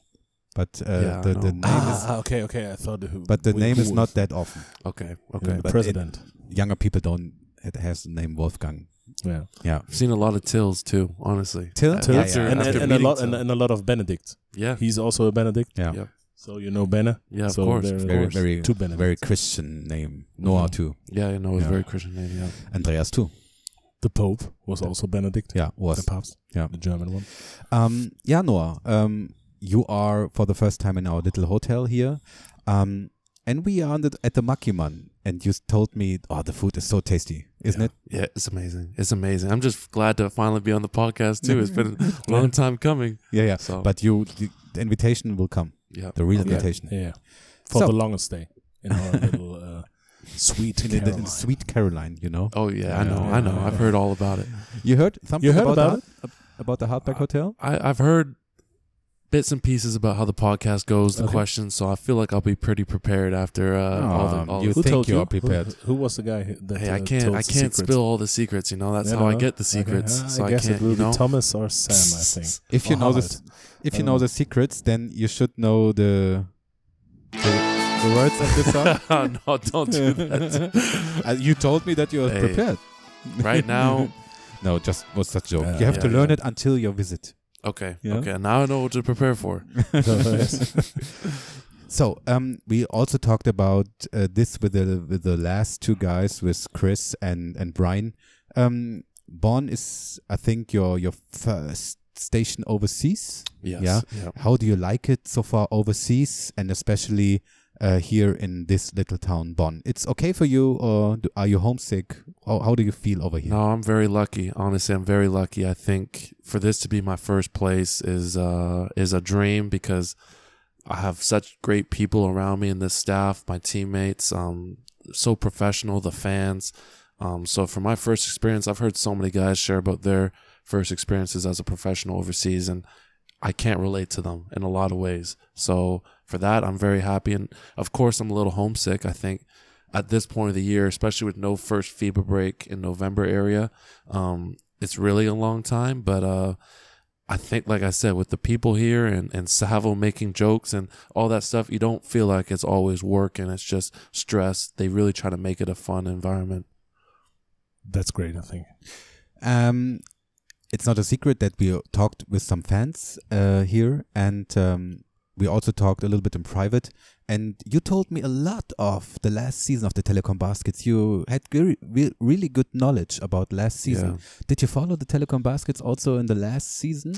but uh, Yeah, I the, the know. name is Ah, okay, okay. I thought who. but the who- name is not that often. Okay. was Okay. the but it- president. Younger people don't it has the name Wolfgang. yeah. Yeah, I've seen a lot of Tills too. Honestly. Till? Uh, Yeah, yeah. and, and, and a lot and, and a lot of Benedict. yeah. He's also a Benedict. yeah, Yep. So you know Benne. Yeah. Of course. very course. very Two Benedicts. very Christian name. Noah Mhm. too. Yeah. You know, it's Yeah. very Christian name. Yeah. Andreas too. The Pope was also Benedict. Yeah, was The was. Papst. Yeah. The German one. Um, yeah, Noah. Um, you are for the first time in our little hotel here. Um, and we are on the, at the Makiman, and you told me, oh, the food is so tasty, isn't it? Yeah. It's amazing. It's amazing. I'm just glad to finally be on the podcast too. It's been a long time coming. Yeah, yeah. So. But you, the, the invitation will come. Yeah. The real Okay. invitation. Yeah. For So- the longest day in our little uh, sweet In Caroline. the sweet Caroline, you know. Oh yeah, I know. Yeah, I know. yeah, I've yeah. heard all about it. You heard something You heard about, about the, about the Hardback Hotel? I, I've heard bits and pieces about how the podcast goes, the Okay. questions. So I feel like I'll be pretty prepared after uh, all the. All you the Who think told you you are prepared? Who, who was the guy that hey, I uh, can't. told I can't spill all the secrets. You know, that's Yeah, how I get the secrets. Uh, so I I, guess can't. it will you know. be Thomas or Sam. I think. If you Or know Harvard. this, if you I know the secrets, then you should know the the, the words of this song. Oh, no, don't do that. Uh, you told me that you are Hey. prepared. right now, No, just was that joke. Yeah, you have yeah, to learn yeah. it until your visit. Okay, Yeah. okay. Now I know what to prepare for. So, um, we also talked about uh, this with the with the last two guys, with Chris and and Brian. Um, Bonn is, I think, your your first station overseas. Yes. Yeah. yeah. How do you like it so far overseas, and especially uh, here in this little town, Bonn? It's okay for you, or do, are you homesick? How, how do you feel over here? No, I'm very lucky. Honestly, I'm very lucky. I think for this to be my first place is uh is a dream because I have such great people around me in this staff, my teammates, um so professional, the fans. Um so for my first experience, I've heard so many guys share about their first experiences as a professional overseas and I can't relate to them in a lot of ways. So for that, I'm very happy and of course I'm a little homesick. I think at this point of the year, especially with no first FIBA break in November area, um, it's really a long time. But uh, I think, like I said, with the people here and, and Savo making jokes and all that stuff, you don't feel like it's always work and it's just stress. They really try to make it a fun environment. That's great. I think. Um, it's not a secret that we talked with some fans uh, here, and um, we also talked a little bit in private. And you told me a lot of the last season of the Telecom Baskets. You had re- re- really good knowledge about last season. Yeah. Did you follow the Telecom Baskets also in the last season?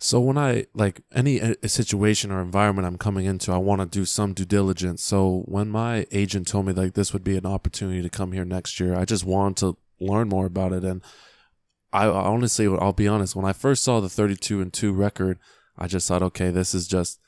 So when I like any uh, situation or environment I'm coming into, I want to do some due diligence. So when my agent told me like this would be an opportunity to come here next year, I just wanted to learn more about it and I I honestly, I'll be honest. When I first saw the 32 and two record, I just thought, okay, this is just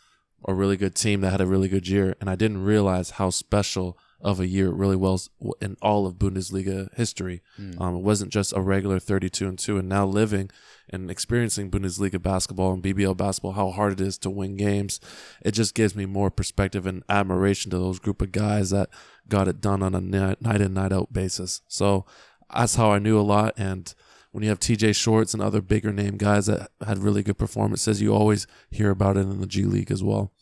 a really good team that had a really good year, and I didn't realize how special of a year it really was in all of Bundesliga history. Mm. Um, it wasn't just a regular 32 and 2 and now living and experiencing Bundesliga basketball and BBL basketball how hard it is to win games. It just gives me more perspective and admiration to those group of guys that got it done on a night night in night out basis. So that's how I knew a lot and when you have TJ Shorts and other bigger name guys that had really good performances, you always hear about it in the G League as well.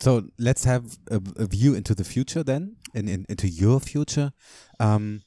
So let's have a, a view into the future then, in, in, into your future. Um,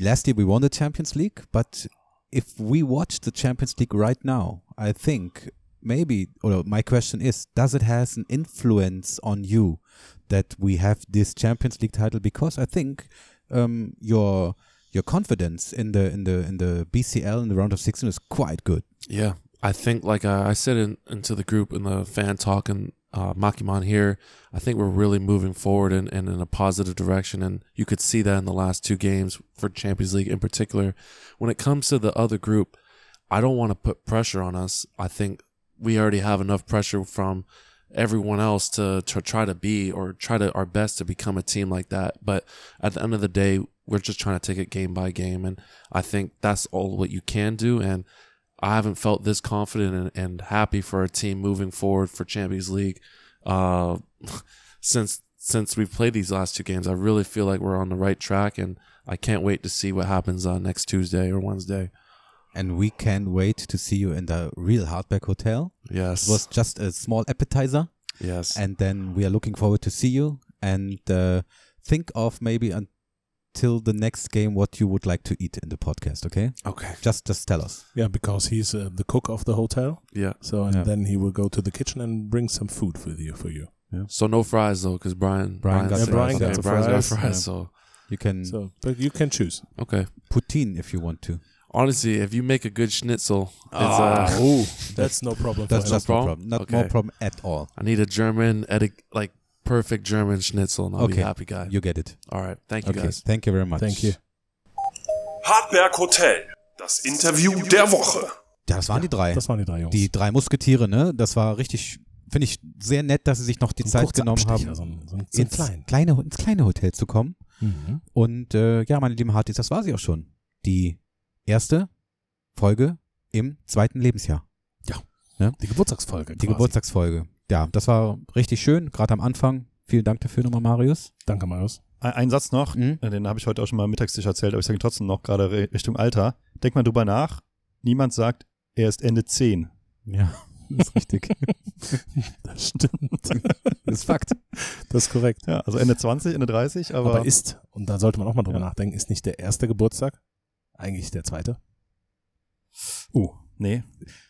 last year we won the Champions League, but if we watch the Champions League right now, I think maybe, or my question is, does it has an influence on you that we have this Champions League title? Because I think um, your your confidence in the in the in the BCL in the round of 16 is quite good. Yeah, I think like uh, I said in, into the group in the fan talk and uh, Makiman here, I think we're really moving forward and, in a positive direction, and you could see that in the last two games for Champions League in particular. When it comes to the other group, I don't want to put pressure on us. I think we already have enough pressure from everyone else to, to try to be or try to our best to become a team like that. But at the end of the day, we're just trying to take it game by game, and I think that's all what you can do. And I haven't felt this confident and, and happy for a team moving forward for Champions League uh, since since we've played these last two games. I really feel like we're on the right track, and I can't wait to see what happens uh, next Tuesday or Wednesday. And we can't wait to see you in the real Hardback Hotel. Yes. It was just a small appetizer. Yes. And then we are looking forward to see you and uh, think of maybe until the next game what you would like to eat in the podcast, okay? Okay. Just just tell us. Yeah, because he's uh, the cook of the hotel. Yeah. So and Yeah. then he will go to the kitchen and bring some food for you for you. So no fries though, because Brian Brian got said- the Brian got the Brian's got fries, fries. yeah. So You can So, but you can choose. okay. poutine if you want to. Honestly, if you make a good schnitzel, it's, Ah, uh, ooh, that's no problem. That's just no problem? problem. Not Okay. no problem at all. I need a German, edi- like perfect German schnitzel, and I'll Okay. be a happy guy. You get it. All right, thank you Okay. guys. Thank you very much. Thank you. Hartberg Hotel, das Interview der Woche. Ja, das waren die drei. Das waren die drei Jungs. Die drei Musketiere, ne? Das war richtig, finde ich sehr nett, dass sie sich noch die So Zeit genommen Abstecher, haben, so ein- so ein- ins, klein. kleine, ins kleine Hotel zu kommen. Mhm. Und äh, ja, meine lieben Hartis, das war sie auch schon. Die erste Folge im zweiten Lebensjahr. Die Geburtstagsfolge. Die quasi. Geburtstagsfolge. Ja, das war richtig schön, gerade am Anfang. Vielen Dank dafür nochmal, Marius. Danke, Marius. Ein, ein Satz noch, Mhm. äh, den habe ich heute auch schon mal am Mittagstisch erzählt, aber ich sage ihn trotzdem noch gerade Richtung Alter. Denk mal drüber nach. Niemand sagt, er ist Ende 10. Ja, das ist richtig. Das stimmt. das ist Fakt. Das ist korrekt. Ja, also Ende 20, Ende 30, aber, Aber ist, und da sollte man auch mal drüber Ja. nachdenken, ist nicht der erste Geburtstag eigentlich der zweite? uh, nee,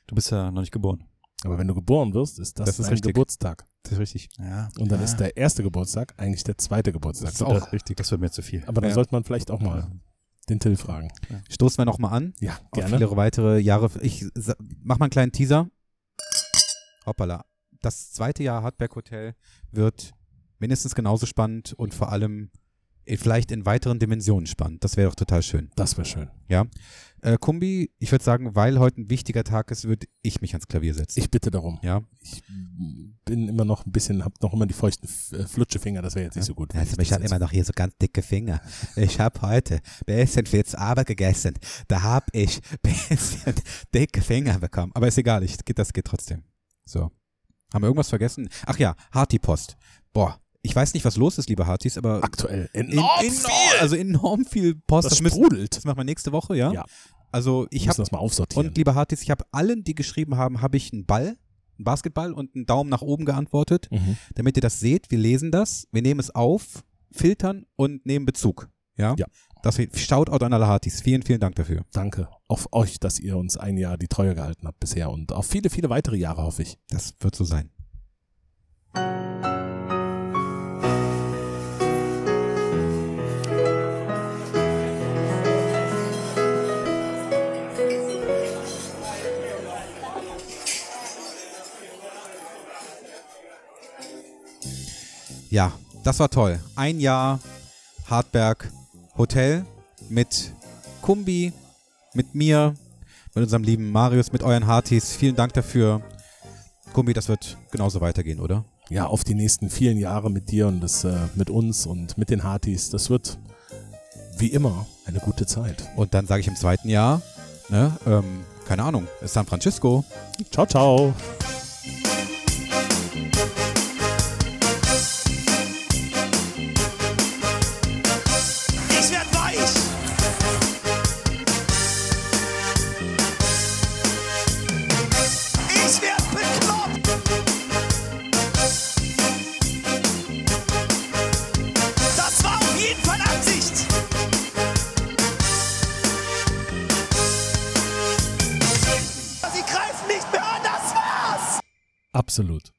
du bist ja noch nicht geboren. Aber wenn du geboren wirst, ist das, Das ist dein richtig. Geburtstag. Das ist richtig. Ja, Und dann ja. ist der erste Geburtstag eigentlich der zweite Geburtstag. Das ist auch richtig. Das wird mir zu viel. Aber dann Ja. sollte man vielleicht auch mal den Till fragen. Stoßen wir nochmal an. Ja, Auf gerne. viele weitere Jahre. Ich mach mal einen kleinen Teaser. Hoppala. Das zweite Jahr Hartberg Hotel wird mindestens genauso spannend und vor allem vielleicht in weiteren Dimensionen spannend. Das wäre doch total schön. Das wäre schön. Ja. Äh, Kumbi, ich würde sagen, weil heute ein wichtiger Tag ist, würde ich mich ans Klavier setzen. Ich bitte darum. ja. Ich bin immer noch ein bisschen, hab noch immer die feuchten äh, Flutschefinger, das wäre jetzt nicht so gut. Also, ich habe immer noch hier so ganz dicke Finger. Ich habe heute bisschen viel zu Arbeit gegessen. Da habe ich bisschen dicke Finger bekommen. Aber ist egal, ich, das geht trotzdem. So. Haben wir irgendwas vergessen? Ach ja, Harty-Post. Boah, ich weiß nicht, was los ist, liebe Hartis, aber aktuell in, enorm in, viel. Also enorm viel Post. Das müssen- sprudelt. Das machen wir nächste Woche, ja? Ja. Also ich habe das mal aufsortieren. und liebe Hartis, ich habe allen, die geschrieben haben, habe ich einen Ball, einen Basketball und einen Daumen nach oben geantwortet, Mhm. damit ihr das seht. Wir lesen das, wir nehmen es auf, filtern und nehmen Bezug. Ja. Ja. Das Shoutout an alle Hartis. Vielen, vielen Dank dafür. Danke. Auf euch, dass ihr uns ein Jahr die Treue gehalten habt bisher und auf viele, viele weitere Jahre, hoffe ich. Das wird so sein. Ja, das war toll. Ein Jahr Hartberg Hotel mit Kumbi, mit mir, mit unserem lieben Marius, mit euren Hartis. Vielen Dank dafür. Kumbi, das wird genauso weitergehen, oder? Ja, auf die nächsten vielen Jahre mit dir und das äh, mit uns und mit den Hartis. Das wird wie immer eine gute Zeit. Und dann sage ich im zweiten Jahr, ne, ähm, keine Ahnung, San Francisco. Ciao, ciao. Absolut.